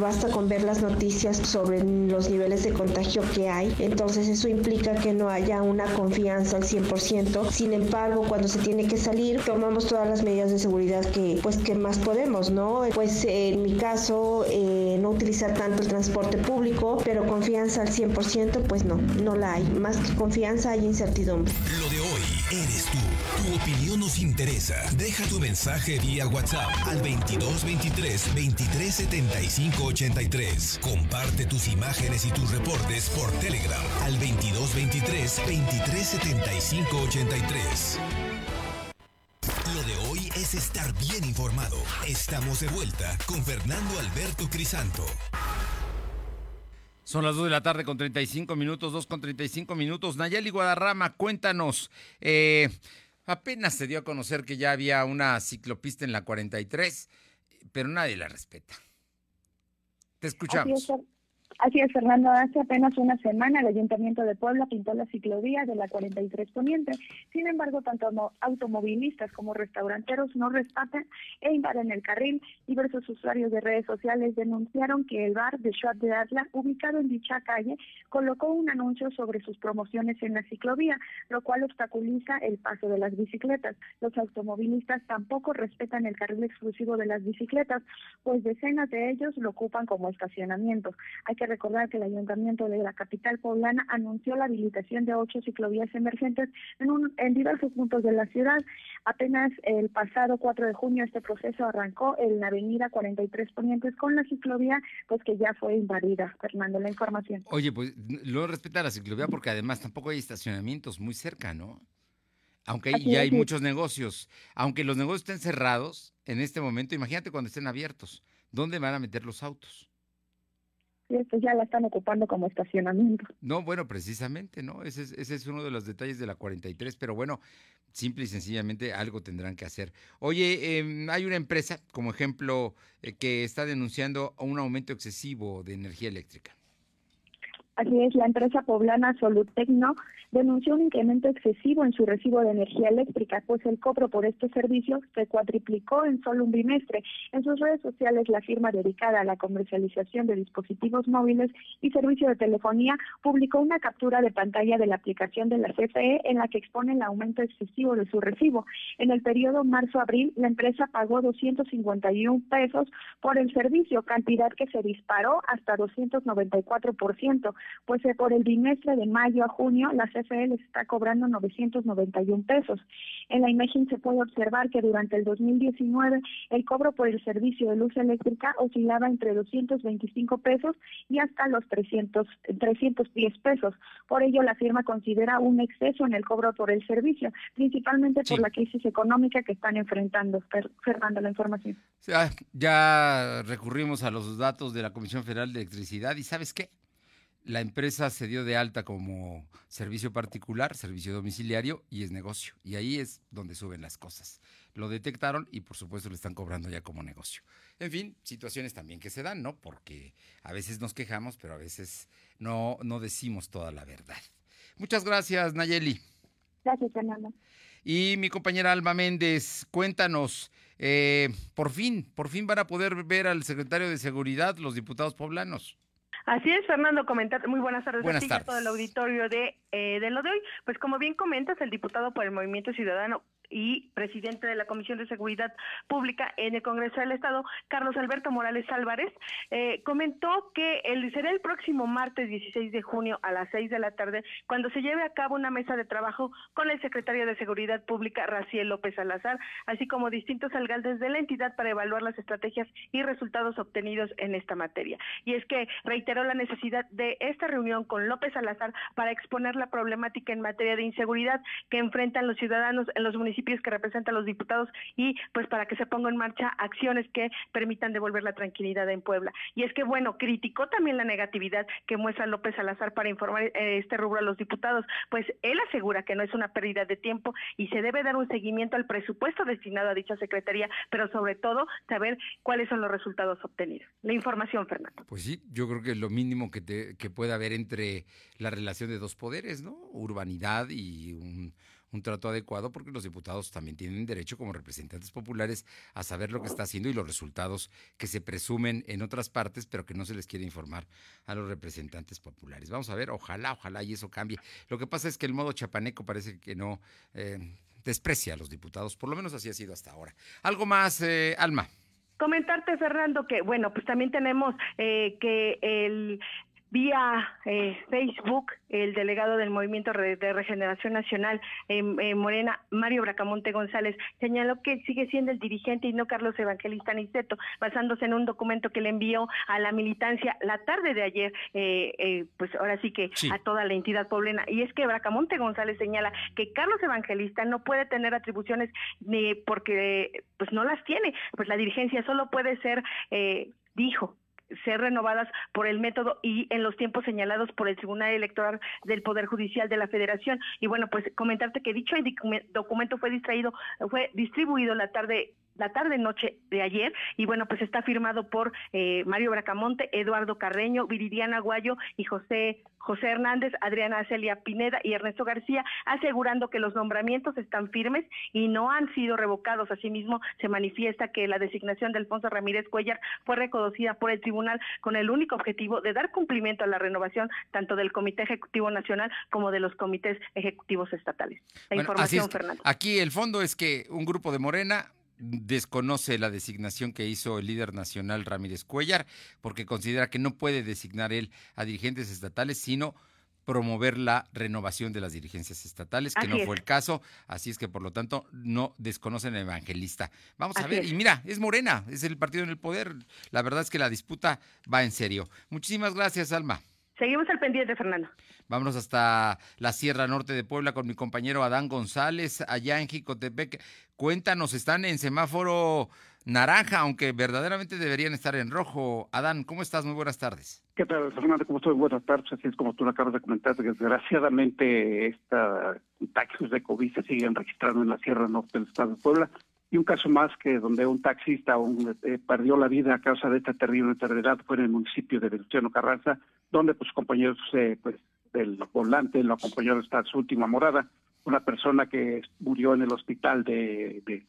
basta con ver las noticias sobre los niveles de contagio que hay, entonces eso implica que no haya una confianza al 100%. Sin embargo, cuando se tiene que salir, tomamos todas las medidas de seguridad que pues que más podemos, ¿no? Pues en mi caso, eh, no utilizar tanto el transporte público, pero confianza al 100%, pues no, no la hay. Más que confianza hay incertidumbre. Lo de hoy eres tú. Tu opinión nos interesa. Deja tu mensaje vía WhatsApp al 2223 2375 83. Comparte tus imágenes y tus reportes por Telegram al 2223 2375 83. Lo de hoy es estar bien informado. Estamos de vuelta con Fernando Alberto Crisanto. Son las 2 de la tarde con 35 minutos, 2 con 35 minutos. Nayeli Guadarrama, cuéntanos. Eh, apenas se dio a conocer que ya había una ciclopista en la 43, pero nadie la respeta. Te escuchamos. Así es, Fernando. Hace apenas una semana el Ayuntamiento de Puebla pintó la ciclovía de la 43 Poniente. Sin embargo, tanto automovilistas como restauranteros no respatan e invaden el carril. Diversos usuarios de redes sociales denunciaron que el bar de Shot de Atla, ubicado en dicha calle, colocó un anuncio sobre sus promociones en la ciclovía, lo cual obstaculiza el paso de las bicicletas. Los automovilistas tampoco respetan el carril exclusivo de las bicicletas, pues decenas de ellos lo ocupan como estacionamiento. Hay que recordar que el Ayuntamiento de la capital poblana anunció la habilitación de ocho ciclovías emergentes en, un, en diversos puntos de la ciudad. Apenas el pasado 4 de junio este proceso arrancó en la avenida 43 Ponientes con la ciclovía, pues que ya fue invadida. Fernando, la información. Oye, pues no respeta la ciclovía porque además tampoco hay estacionamientos muy cerca, ¿no? Aunque ya hay muchos negocios. Aunque los negocios estén cerrados en este momento, imagínate cuando estén abiertos. ¿Dónde van a meter los autos? Ya la están ocupando como estacionamiento. No, bueno, precisamente, ¿no? Ese es, ese es uno de los detalles de la 43, pero bueno, simple y sencillamente algo tendrán que hacer. Oye, em, hay una empresa, como ejemplo, eh, que está denunciando un aumento excesivo de energía eléctrica. Así es, la empresa poblana Solutecno denunció un incremento excesivo en su recibo de energía eléctrica, pues el cobro por estos servicios se cuatriplicó en solo un bimestre. En sus redes sociales, la firma dedicada a la comercialización de dispositivos móviles y servicio de telefonía publicó una captura de pantalla de la aplicación de la CFE en la que expone el aumento excesivo de su recibo. En el periodo marzo-abril, la empresa pagó 251 pesos por el servicio, cantidad que se disparó hasta 294%, pues eh, por el bimestre de mayo a junio la CFE les está cobrando 991 pesos. En la imagen se puede observar que durante el 2019 el cobro por el servicio de luz eléctrica oscilaba entre 225 pesos y hasta los 300, 310 pesos. Por ello, la firma considera un exceso en el cobro por el servicio, principalmente por la crisis económica que están enfrentando. Fernando, la información. Ya recurrimos a los datos de la Comisión Federal de Electricidad y ¿sabes qué? La empresa se dio de alta como servicio particular, servicio domiciliario y es negocio. Y ahí es donde suben las cosas. Lo detectaron y por supuesto le están cobrando ya como negocio. En fin, situaciones también que se dan, ¿no? Porque a veces nos quejamos, pero a veces no, no decimos toda la verdad. Muchas gracias, Nayeli. Gracias, Fernando. Y mi compañera Alma Méndez, cuéntanos, eh, por fin, por fin van a poder ver al secretario de Seguridad los diputados poblanos. Así es, Fernando, comentar. Muy buenas tardes buenas a todo el auditorio de, eh, de lo de hoy. Pues como bien comentas, el diputado por el Movimiento Ciudadano y presidente de la Comisión de Seguridad Pública en el Congreso del Estado, Carlos Alberto Morales Álvarez, eh, comentó que el, será el próximo martes 16 de junio a las 6 de la tarde cuando se lleve a cabo una mesa de trabajo con el secretario de Seguridad Pública, Raciel López Salazar, así como distintos alcaldes de la entidad para evaluar las estrategias y resultados obtenidos en esta materia. Y es que reiteró la necesidad de esta reunión con López Salazar para exponer la problemática en materia de inseguridad que enfrentan los ciudadanos en los municipios que representan los diputados y pues para que se pongan en marcha acciones que permitan devolver la tranquilidad en Puebla. Y es que bueno, criticó también la negatividad que muestra López Salazar para informar eh, este rubro a los diputados, pues él asegura que no es una pérdida de tiempo y se debe dar un seguimiento al presupuesto destinado a dicha secretaría, pero sobre todo saber cuáles son los resultados obtenidos. La información, Fernando. Pues sí, yo creo que es lo mínimo que, te, que puede haber entre la relación de dos poderes, ¿no? Urbanidad y un un trato adecuado porque los diputados también tienen derecho como representantes populares a saber lo que está haciendo y los resultados que se presumen en otras partes, pero que no se les quiere informar a los representantes populares. Vamos a ver, ojalá, ojalá y eso cambie. Lo que pasa es que el modo chapaneco parece que no eh, desprecia a los diputados, por lo menos así ha sido hasta ahora. ¿Algo más, eh, Alma? Comentarte, Fernando, que bueno, pues también tenemos eh, que el vía eh, Facebook, el delegado del Movimiento de Regeneración Nacional en Morena, Mario Bracamonte González, señaló que sigue siendo el dirigente y no Carlos Evangelista Niceto, basándose en un documento que le envió a la militancia la tarde de ayer, eh, eh, pues ahora sí que a toda la entidad poblena. Y es que Bracamonte González señala que Carlos Evangelista no puede tener atribuciones ni porque pues no las tiene, pues la dirigencia solo puede ser, dijo, ser renovadas por el método y en los tiempos señalados por el Tribunal Electoral del Poder Judicial de la Federación. Y bueno, pues comentarte que dicho documento fue distraído, fue distribuido la tarde la tarde noche de ayer y bueno pues está firmado por eh, Mario Bracamonte, Eduardo Carreño, Viridiana Guayo y José José Hernández, Adriana Celia Pineda y Ernesto García, asegurando que los nombramientos están firmes y no han sido revocados. Asimismo, se manifiesta que la designación de Alfonso Ramírez Cuellar fue reconocida por el tribunal con el único objetivo de dar cumplimiento a la renovación tanto del Comité Ejecutivo Nacional como de los comités ejecutivos estatales. La información, Fernando. Aquí el fondo es que un grupo de Morena desconoce la designación que hizo el líder nacional Ramírez Cuellar, porque considera que no puede designar él a dirigentes estatales, sino promover la renovación de las dirigencias estatales, que no fue el caso, así es que por lo tanto no desconocen al evangelista. Vamos a ver, y mira, es Morena, es el partido en el poder, la verdad es que la disputa va en serio. Muchísimas gracias, Alma. Seguimos al pendiente, Fernando. Vámonos hasta la Sierra Norte de Puebla con mi compañero Adán González, allá en Jicotepec. Cuéntanos, están en semáforo naranja, aunque verdaderamente deberían estar en rojo. Adán, ¿cómo estás? Muy buenas tardes. ¿Qué tal, Fernando? ¿Cómo estás? Buenas tardes. Así es como tú lo acabas de comentar, desgraciadamente esta taxis de COVID se siguen registrando en la Sierra Norte del Estado de Puebla y un caso más que donde un taxista eh, perdió la vida a causa de esta terrible enfermedad fue en el municipio de Venustiano Carranza, donde pues compañeros eh, pues del volante lo acompañaron hasta su última morada, una persona que murió en el hospital de, de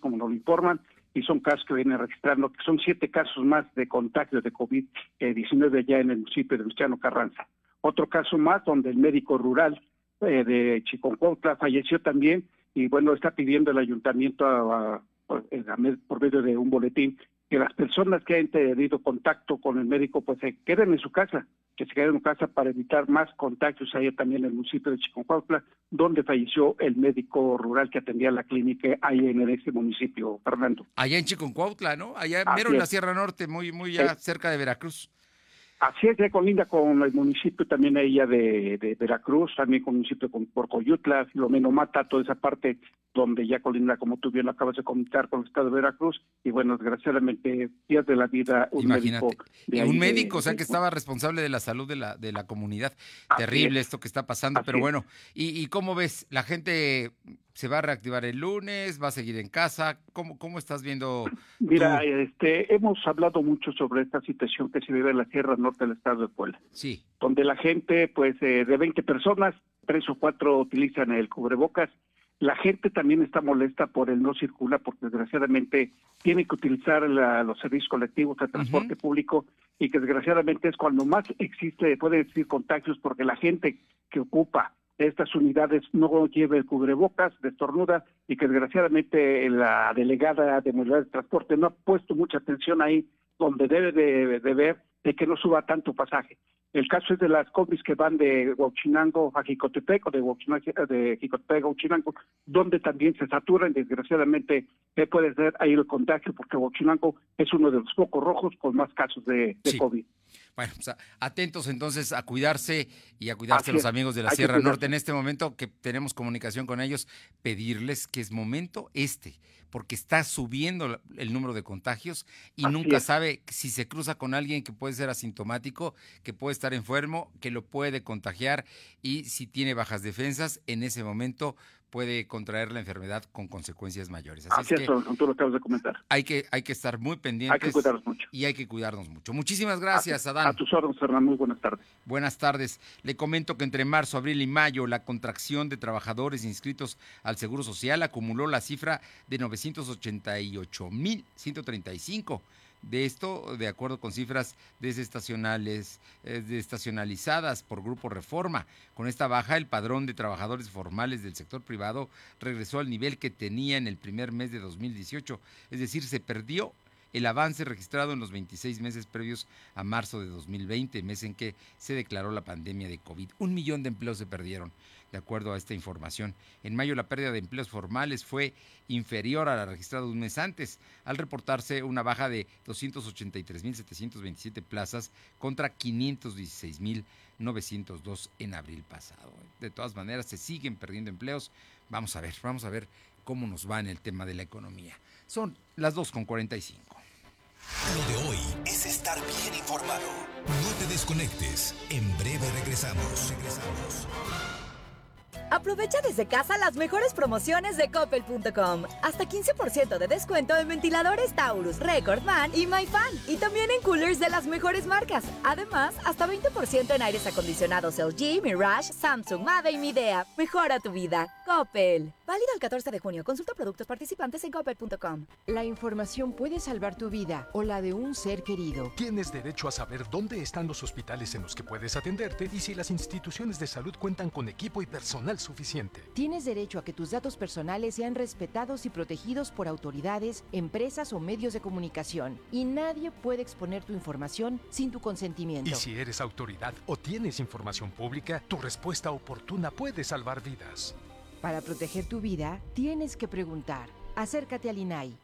como nos lo informan, y son casos que vienen registrando, que son siete casos más de contagios de COVID-19 ya en el municipio de Venustiano Carranza. Otro caso más donde el médico rural eh, de Chiconcuautla falleció también y bueno, está pidiendo el ayuntamiento a, por medio de un boletín que las personas que hayan tenido contacto con el médico pues se queden en su casa, que se queden en su casa para evitar más contagios allá también en el municipio de Chiconcuautla, donde falleció el médico rural que atendía la clínica ahí en ese municipio, Fernando. Allá en Chiconcuautla, ¿no? Allá mero en la Sierra Norte, muy muy ya cerca de Veracruz. Así es, ya colinda con el municipio también ella de, de, Veracruz, también con el municipio con Porcoyutla, Filomeno Mata, toda esa parte donde ya colinda, como tú bien lo acabas de comentar, con el estado de Veracruz, y bueno, desgraciadamente pierde la vida un médico. un médico, o sea, que estaba responsable de la salud de la, de la comunidad. Terrible esto que está pasando, pero bueno, ¿y, ¿y cómo ves? ¿La gente se va a reactivar el lunes? ¿Va a seguir en casa? ¿Cómo, cómo estás viendo? Mira, este, hemos hablado mucho sobre esta situación que se vive en la Sierra Norte del estado de Puebla. Sí. Donde la gente, pues, eh, de 20 personas, tres o cuatro utilizan el cubrebocas. La gente también está molesta por el no circula, porque desgraciadamente tiene que utilizar los servicios colectivos de transporte público y que desgraciadamente es cuando más existe, puede decir contagios, porque la gente que ocupa estas unidades no lleve cubrebocas, destornuda y que desgraciadamente la delegada de movilidad de transporte no ha puesto mucha atención ahí donde debe de, de ver de que no suba tanto pasaje. El caso es de las combis que van de Huachinango a Jicotepec o de, de Jicotepec a Huachinango, donde también se saturan. Desgraciadamente eh, puede ser ahí el contagio porque Huachinango es uno de los focos rojos con más casos de, COVID. Bueno, pues, atentos entonces a cuidarse y a cuidarse los amigos de la Sierra Norte en este momento que tenemos comunicación con ellos, pedirles que es momento este porque está subiendo el número de contagios y nunca sabe si se cruza con alguien que puede ser asintomático, que puede estar enfermo, que lo puede contagiar y si tiene bajas defensas, en ese momento puede contraer la enfermedad con consecuencias mayores. Así, es, que tú lo acabas de comentar. Hay que, hay que estar muy pendientes. Hay que cuidarnos mucho. Y hay que cuidarnos mucho. Muchísimas gracias, Adán. A tus órdenes, Fernando. Muy buenas tardes. Buenas tardes. Le comento que entre marzo, abril y mayo, la contracción de trabajadores inscritos al Seguro Social acumuló la cifra de 988.135 de esto, de acuerdo con cifras desestacionales, eh, desestacionalizadas por Grupo Reforma. Con esta baja, el padrón de trabajadores formales del sector privado regresó al nivel que tenía en el primer mes de 2018, es decir, se perdió el avance registrado en los 26 meses previos a marzo de 2020, mes en que se declaró la pandemia de COVID. Un millón de empleos se perdieron de acuerdo a esta información. En mayo la pérdida de empleos formales fue inferior a la registrada un mes antes, al reportarse una baja de 283.727 plazas contra 516.902 en abril pasado. De todas maneras, se siguen perdiendo empleos. Vamos a ver, vamos a ver cómo nos va en el tema de la economía. Son las 2.45. Lo de hoy es estar bien informado. No te desconectes. En breve regresamos. Regresamos. Aprovecha desde casa las mejores promociones de coppel.com. Hasta 15% de descuento en ventiladores Taurus, Recordman y MyFan. Y también en coolers de las mejores marcas. Además, hasta 20% en aires acondicionados LG, Mirage, Samsung, Mave y Midea. Mejora tu vida. Coppel. Válido el 14 de junio. Consulta productos participantes en coppel.com. La información puede salvar tu vida o la de un ser querido. Tienes derecho a saber dónde están los hospitales en los que puedes atenderte y si las instituciones de salud cuentan con equipo y personal suficiente. Tienes derecho a que tus datos personales sean respetados y protegidos por autoridades, empresas o medios de comunicación. Y nadie puede exponer tu información sin tu consentimiento. Y si eres autoridad o tienes información pública, tu respuesta oportuna puede salvar vidas. Para proteger tu vida, tienes que preguntar. Acércate al INAI.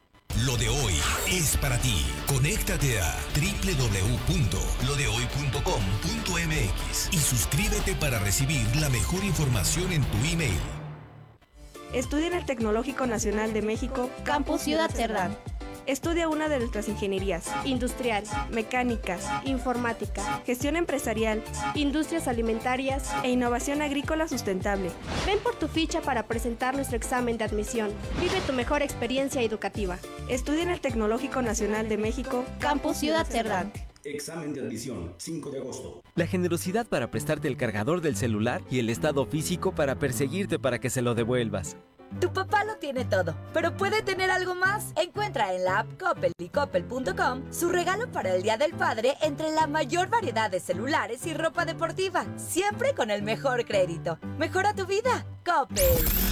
Lo de hoy es para ti. Conéctate a www.lodehoy.com.mx y suscríbete para recibir la mejor información en tu email. Estudia en el Tecnológico Nacional de México, Campus Ciudad Cerdán. Estudia una de nuestras ingenierías, industrial, mecánicas, informática, gestión empresarial, industrias alimentarias e innovación agrícola sustentable. Ven por tu ficha para presentar nuestro examen de admisión. Vive tu mejor experiencia educativa. Estudia en el Tecnológico Nacional de México, Campus Ciudad Cerdán. Examen de admisión, 5 de agosto. La generosidad para prestarte el cargador del celular y el estado físico para perseguirte para que se lo devuelvas. Tu papá lo tiene todo, pero puede tener algo más. Encuentra en la app Coppel y su regalo para el Día del Padre entre la mayor variedad de celulares y ropa deportiva. Siempre con el mejor crédito. Mejora tu vida. Coppel.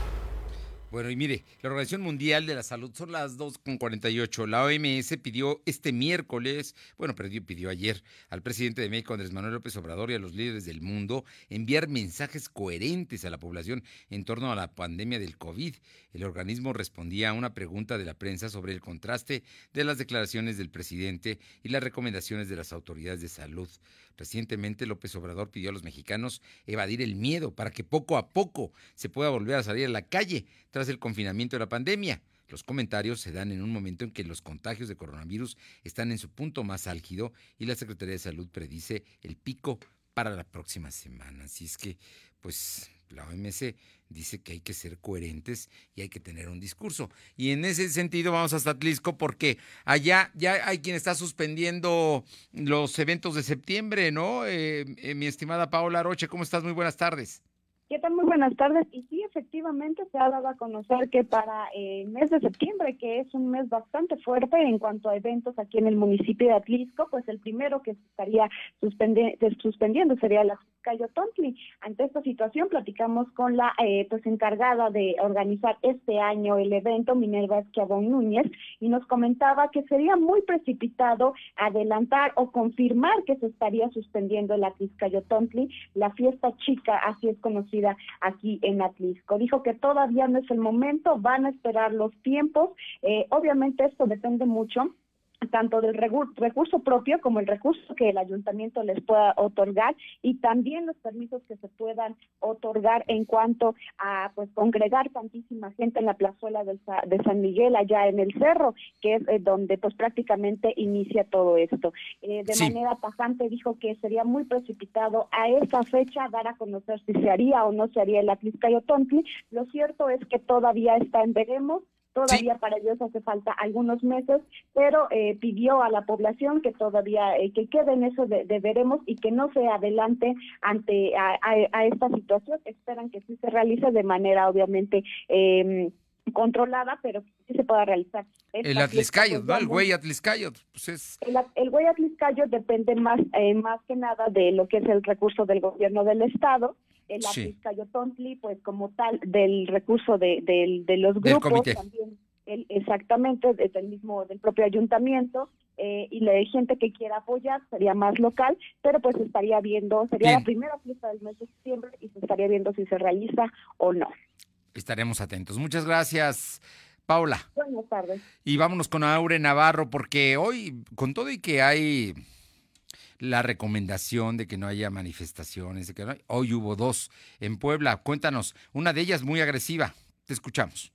Bueno, y mire, la Organización Mundial de la Salud son las 2.48. La OMS pidió este miércoles, bueno, pidió, pidió ayer al presidente de México, Andrés Manuel López Obrador, y a los líderes del mundo enviar mensajes coherentes a la población en torno a la pandemia del COVID. El organismo respondía a una pregunta de la prensa sobre el contraste de las declaraciones del presidente y las recomendaciones de las autoridades de salud. Recientemente López Obrador pidió a los mexicanos evadir el miedo para que poco a poco se pueda volver a salir a la calle tras el confinamiento de la pandemia. Los comentarios se dan en un momento en que los contagios de coronavirus están en su punto más álgido y la Secretaría de Salud predice el pico para la próxima semana. Así es que, pues, la OMS dice que hay que ser coherentes y hay que tener un discurso. Y en ese sentido vamos hasta Atlisco porque allá ya hay quien está suspendiendo los eventos de septiembre, ¿no? Eh, eh, mi estimada Paola Roche, ¿cómo estás? Muy buenas tardes. ¿Qué tal? Muy buenas tardes. Y sí, efectivamente se ha dado a conocer que para el mes de septiembre, que es un mes bastante fuerte en cuanto a eventos aquí en el municipio de Atlisco, pues el primero que se estaría suspendiendo sería la Cayo Tontli. Ante esta situación platicamos con la eh, pues encargada de organizar este año el evento, Minerva Esquiabón Núñez, y nos comentaba que sería muy precipitado adelantar o confirmar que se estaría suspendiendo la Cayo Tontli, la fiesta chica, así es conocida aquí en Atlisco. Dijo que todavía no es el momento, van a esperar los tiempos. Eh, obviamente esto depende mucho tanto del recurso propio como el recurso que el ayuntamiento les pueda otorgar y también los permisos que se puedan otorgar en cuanto a pues congregar tantísima gente en la plazuela de, San Miguel allá en el cerro que es eh, donde pues prácticamente inicia todo esto. Eh, de manera tajante dijo que sería muy precipitado a esa fecha dar a conocer si se haría o no se haría el Atliscayo Tontli lo cierto es que todavía está en veremos Todavía para ellos hace falta algunos meses, pero eh, pidió a la población que todavía eh, que quede en eso de, veremos y que no se adelante ante a, esta situación. Esperan que sí se realice de manera obviamente eh, controlada, pero que se pueda realizar. el Atliscayo, ¿no? El güey Atliscayo. Pues es... El, el güey Atliscayo depende más, eh, más que nada de lo que es el recurso del gobierno del Estado el sí. Tontli, pues como tal, del recurso de, de, los grupos, también el, exactamente desde el mismo del propio ayuntamiento eh, y la gente que quiera apoyar sería más local, pero pues estaría viendo, sería la primera fiesta del mes de septiembre y se estaría viendo si se realiza o no. Estaremos atentos. Muchas gracias. Paula. Buenas tardes. Y vámonos con Aure Navarro, porque hoy, con todo y que hay la recomendación de que no haya manifestaciones, de que no hoy hubo dos en Puebla. Cuéntanos, una de ellas muy agresiva. Te escuchamos.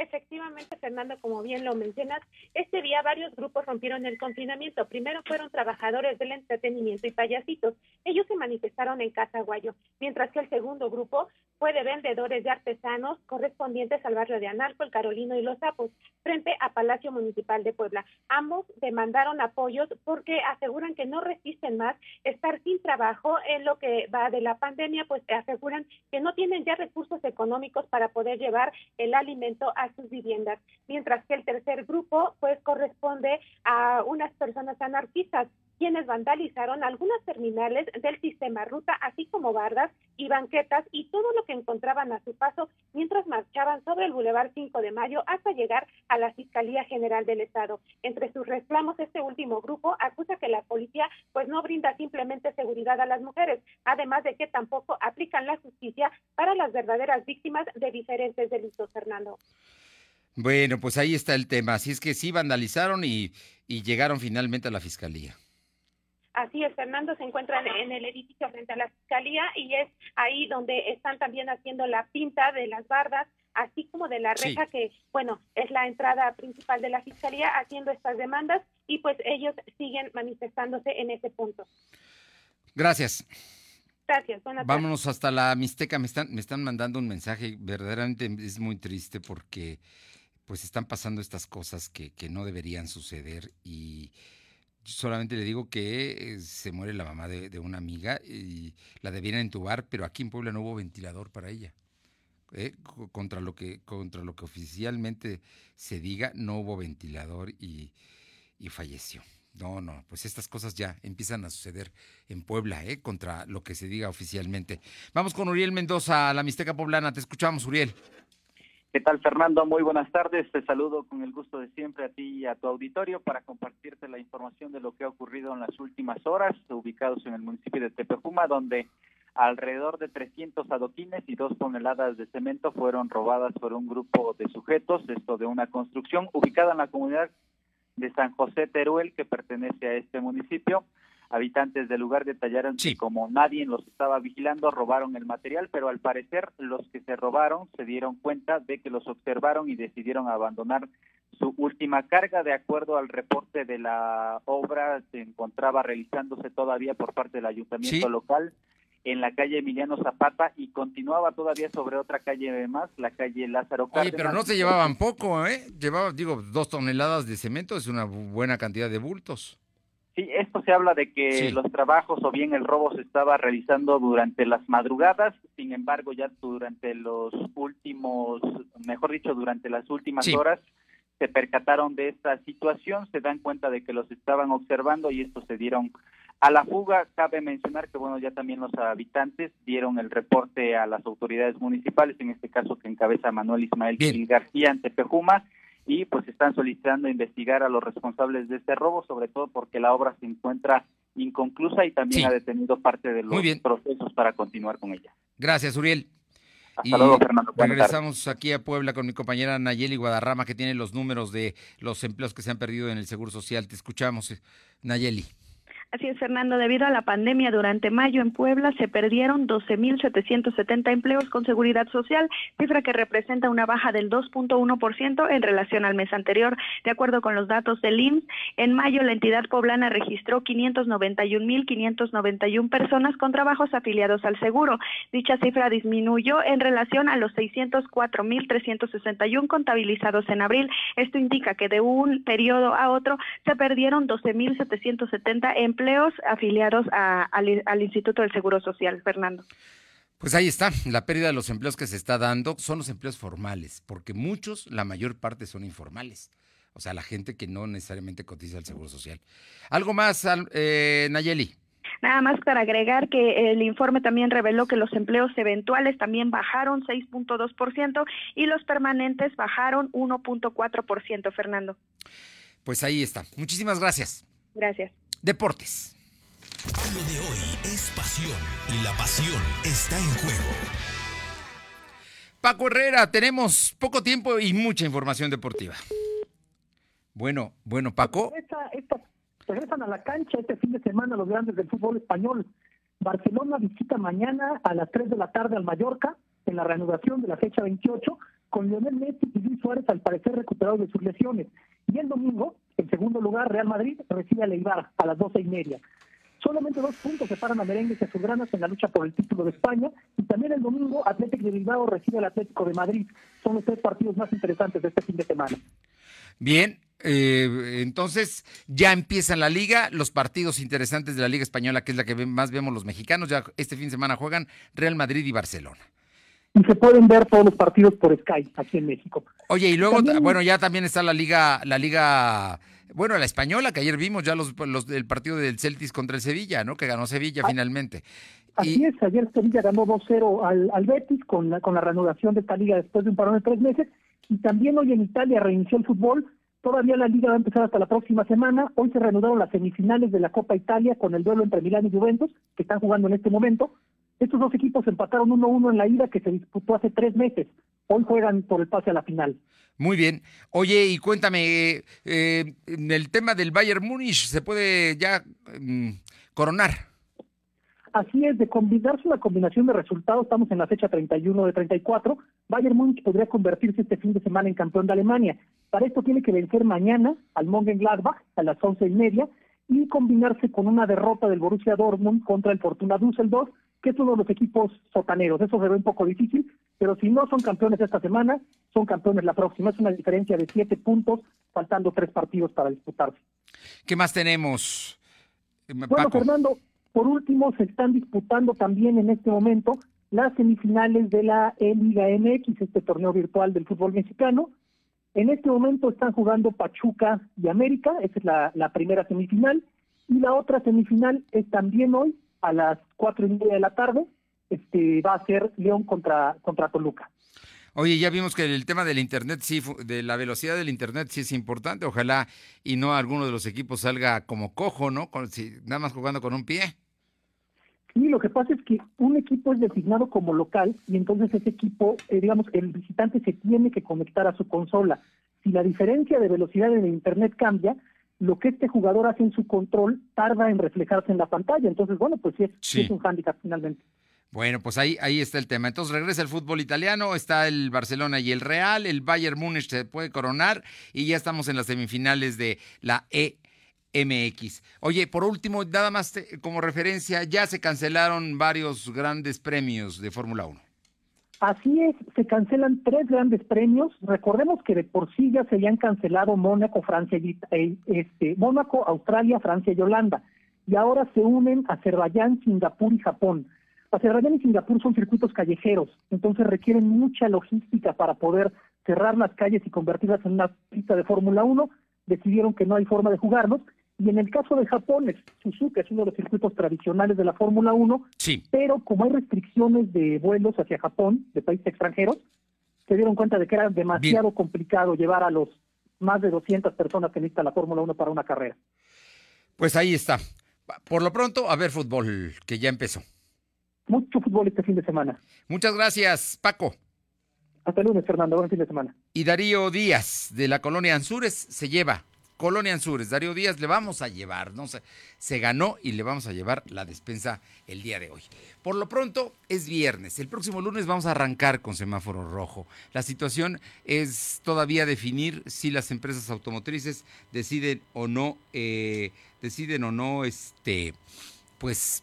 Efectivamente, Fernando, como bien lo mencionas, este día varios grupos rompieron el confinamiento. Primero fueron trabajadores del entretenimiento y payasitos. Ellos se manifestaron en Casa Guayo, mientras que el segundo grupo fue de vendedores de artesanos correspondientes al barrio de Anarco, el Carolino y los Sapos, frente a Palacio Municipal de Puebla. Ambos demandaron apoyos porque aseguran que no resisten más estar sin trabajo en lo que va de la pandemia, pues aseguran que no tienen ya recursos económicos para poder llevar el alimento a sus viviendas, mientras que el tercer grupo pues corresponde a unas personas anarquistas quienes vandalizaron algunas terminales del sistema ruta, así como bardas y banquetas y todo lo que encontraban a su paso mientras marchaban sobre el Boulevard 5 de Mayo hasta llegar a la Fiscalía General del Estado. Entre sus reclamos, este último grupo acusa que la policía pues no brinda simplemente seguridad a las mujeres, además de que tampoco aplican la justicia para las verdaderas víctimas de diferentes delitos, Fernando. Bueno, pues ahí está el tema. Así es que sí vandalizaron y, y llegaron finalmente a la fiscalía. Así es, Fernando se encuentra en el edificio frente a la fiscalía y es ahí donde están también haciendo la pinta de las bardas, así como de la reja que, bueno, es la entrada principal de la fiscalía haciendo estas demandas y pues ellos siguen manifestándose en ese punto. Gracias. Gracias. Vámonos hasta la Mixteca. Me están, me están mandando un mensaje, verdaderamente es muy triste porque pues están pasando estas cosas que, que no deberían suceder y solamente le digo que eh, se muere la mamá de, una amiga y la debieran entubar, pero aquí en Puebla no hubo ventilador para ella. Eh, contra, lo que, contra lo que oficialmente se diga, no hubo ventilador y, falleció. No, no, pues estas cosas ya empiezan a suceder en Puebla, ¿eh? contra lo que se diga oficialmente. Vamos con Uriel Mendoza, la Mixteca Poblana. Te escuchamos, Uriel. ¿Qué tal, Fernando? Muy buenas tardes. Te saludo con el gusto de siempre a ti y a tu auditorio para compartirte la información de lo que ha ocurrido en las últimas horas, ubicados en el municipio de Tepejuma, donde alrededor de 300 adoquines y dos toneladas de cemento fueron robadas por un grupo de sujetos, esto de una construcción ubicada en la comunidad de San José Teruel, que pertenece a este municipio. Habitantes del lugar detallaron que como nadie los estaba vigilando, robaron el material, pero al parecer los que se robaron se dieron cuenta de que los observaron y decidieron abandonar su última carga. De acuerdo al reporte de la obra, se encontraba realizándose todavía por parte del ayuntamiento local en la calle Emiliano Zapata y continuaba todavía sobre otra calle más, la calle Lázaro Cárdenas. Oye, pero no se llevaban poco, ¿eh? Llevaban, digo, dos toneladas de cemento, es una buena cantidad de bultos. Sí, esto se habla de que los trabajos o bien el robo se estaba realizando durante las madrugadas, sin embargo ya durante los últimos, mejor dicho, durante las últimas horas se percataron de esta situación, se dan cuenta de que los estaban observando y estos se dieron a la fuga. Cabe mencionar que bueno, ya también los habitantes dieron el reporte a las autoridades municipales, en este caso que encabeza Manuel Ismael Gil García ante Pejuma y pues están solicitando investigar a los responsables de este robo, sobre todo porque la obra se encuentra inconclusa y también ha detenido parte de los procesos para continuar con ella. Gracias, Uriel. Hasta luego, Fernando. Regresamos aquí a Puebla con mi compañera Nayeli Guadarrama, que tiene los números de los empleos que se han perdido en el Seguro Social. Te escuchamos, Nayeli. Así es, Fernando. Debido a la pandemia durante mayo en Puebla se perdieron 12.770 empleos con seguridad social, cifra que representa una baja del 2.1% en relación al mes anterior. De acuerdo con los datos del IMSS, en mayo la entidad poblana registró 591.591 personas con trabajos afiliados al seguro. Dicha cifra disminuyó en relación a los 604.361 contabilizados en abril. Esto indica que de un periodo a otro se perdieron 12.770 empleos empleos afiliados al, Instituto del Seguro Social, Fernando. Pues ahí está, la pérdida de los empleos que se está dando son los empleos formales, porque muchos, la mayor parte son informales. O sea, la gente que no necesariamente cotiza al Seguro Social. ¿Algo más, eh, Nayeli? Nada más para agregar que el informe también reveló que los empleos eventuales también bajaron 6.2% y los permanentes bajaron 1.4%, Fernando. Pues ahí está. Muchísimas gracias. Gracias. Deportes. Lo de hoy es pasión y la pasión está en juego. Paco Herrera, tenemos poco tiempo y mucha información deportiva. Bueno, bueno, Paco. regresan a la cancha este fin de semana los grandes del fútbol español. Barcelona visita mañana a las 3 de la tarde al Mallorca en la reanudación de la fecha 28 con Lionel Messi y Luis Suárez al parecer recuperados de sus lesiones. Y el domingo, en segundo lugar, Real Madrid recibe a Leibar a las doce y media. Solamente dos puntos separan a Merengues y a Subgranas en la lucha por el título de España. Y también el domingo, Atlético de Bilbao recibe al Atlético de Madrid. Son los tres partidos más interesantes de este fin de semana. Bien, eh, entonces ya empieza la liga, los partidos interesantes de la Liga Española, que es la que más vemos los mexicanos. Ya este fin de semana juegan Real Madrid y Barcelona y se pueden ver todos los partidos por Sky aquí en México. Oye, y luego, bueno, ya también está la liga, la liga, bueno, la española, que ayer vimos ya los, los del partido del Celtis contra el Sevilla, ¿no? Que ganó Sevilla ah, finalmente. Así es, ayer Sevilla ganó 2-0 al, al, Betis con la, con la reanudación de esta liga después de un parón de tres meses. Y también hoy en Italia reinició el fútbol. Todavía la liga va a empezar hasta la próxima semana. Hoy se reanudaron las semifinales de la Copa Italia con el duelo entre Milán y Juventus, que están jugando en este momento. Estos dos equipos empataron 1-1 en la ida que se disputó hace tres meses. Hoy juegan por el pase a la final. Muy bien. Oye, y cuéntame, eh, en el tema del Bayern Múnich, ¿se puede ya mm, coronar? Así es, de combinarse una combinación de resultados, estamos en la fecha 31 de 34, Bayern Múnich podría convertirse este fin de semana en campeón de Alemania. Para esto tiene que vencer mañana al Mönchengladbach a las once y media y combinarse con una derrota del Borussia Dortmund contra el Fortuna Düsseldorf que es uno de los equipos sotaneros. Eso se ve un poco difícil, pero si no son campeones esta semana, son campeones la próxima. Es una diferencia de siete puntos, faltando tres partidos para disputarse. ¿Qué más tenemos? Eh, bueno, Fernando, por último, se están disputando también en este momento las semifinales de la Liga MX, este torneo virtual del fútbol mexicano. En este momento están jugando Pachuca y América, esa es la, la primera semifinal, y la otra semifinal es también hoy, a las cuatro y media de la tarde, este, va a ser León contra, contra Toluca. Oye, ya vimos que el tema del internet, sí, de la velocidad del internet sí es importante. Ojalá y no alguno de los equipos salga como cojo, ¿no? Con, si, nada más jugando con un pie. Sí, lo que pasa es que un equipo es designado como local y entonces ese equipo, eh, digamos, el visitante se tiene que conectar a su consola. Si la diferencia de velocidad en el internet cambia, lo que este jugador hace en su control tarda en reflejarse en la pantalla. Entonces, bueno, pues sí es, un hándicap finalmente. Bueno, pues ahí, ahí está el tema. Entonces regresa el fútbol italiano, está el Barcelona y el Real, el Bayern Múnich se puede coronar y ya estamos en las semifinales de la EMX. Oye, por último, nada más como referencia, ya se cancelaron varios grandes premios de Fórmula 1. Así es, se cancelan tres grandes premios. Recordemos que de por sí ya se habían cancelado Mónaco, Francia y eh, este, Mónaco, Australia, Francia y Holanda. Y ahora se unen Azerbaiyán, Singapur y Japón. Azerbaiyán y Singapur son circuitos callejeros, entonces requieren mucha logística para poder cerrar las calles y convertirlas en una pista de Fórmula 1. Decidieron que no hay forma de jugarlos y en el caso de Japón, Suzuka es uno de los circuitos tradicionales de la Fórmula 1, sí. pero como hay restricciones de vuelos hacia Japón, de países extranjeros, se dieron cuenta de que era demasiado complicado llevar a los más de 200 personas que necesita la Fórmula 1 para una carrera. Pues ahí está. Por lo pronto, a ver fútbol, que ya empezó. Mucho fútbol este fin de semana. Muchas gracias, Paco. Hasta el lunes, Fernando. Buen fin de semana. Y Darío Díaz, de la colonia Anzures, se lleva Colonia Anzures, Darío Díaz, le vamos a llevar, no sé, se ganó y le vamos a llevar la despensa el día de hoy. Por lo pronto es viernes, el próximo lunes vamos a arrancar con semáforo rojo. La situación es todavía definir si las empresas automotrices deciden o no, eh, deciden o no, este, pues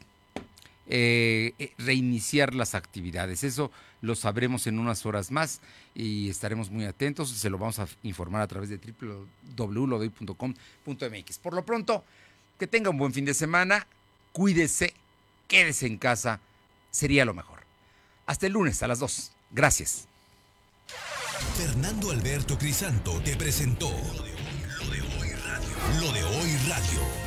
eh, eh, reiniciar las actividades. Eso lo sabremos en unas horas más y estaremos muy atentos. Se lo vamos a informar a través de www.lodoy.com.mx. Por lo pronto, que tenga un buen fin de semana, cuídese, quédese en casa, sería lo mejor. Hasta el lunes a las 2. Gracias. Fernando Alberto Crisanto te presentó Lo de Hoy Radio. Lo de Hoy Radio.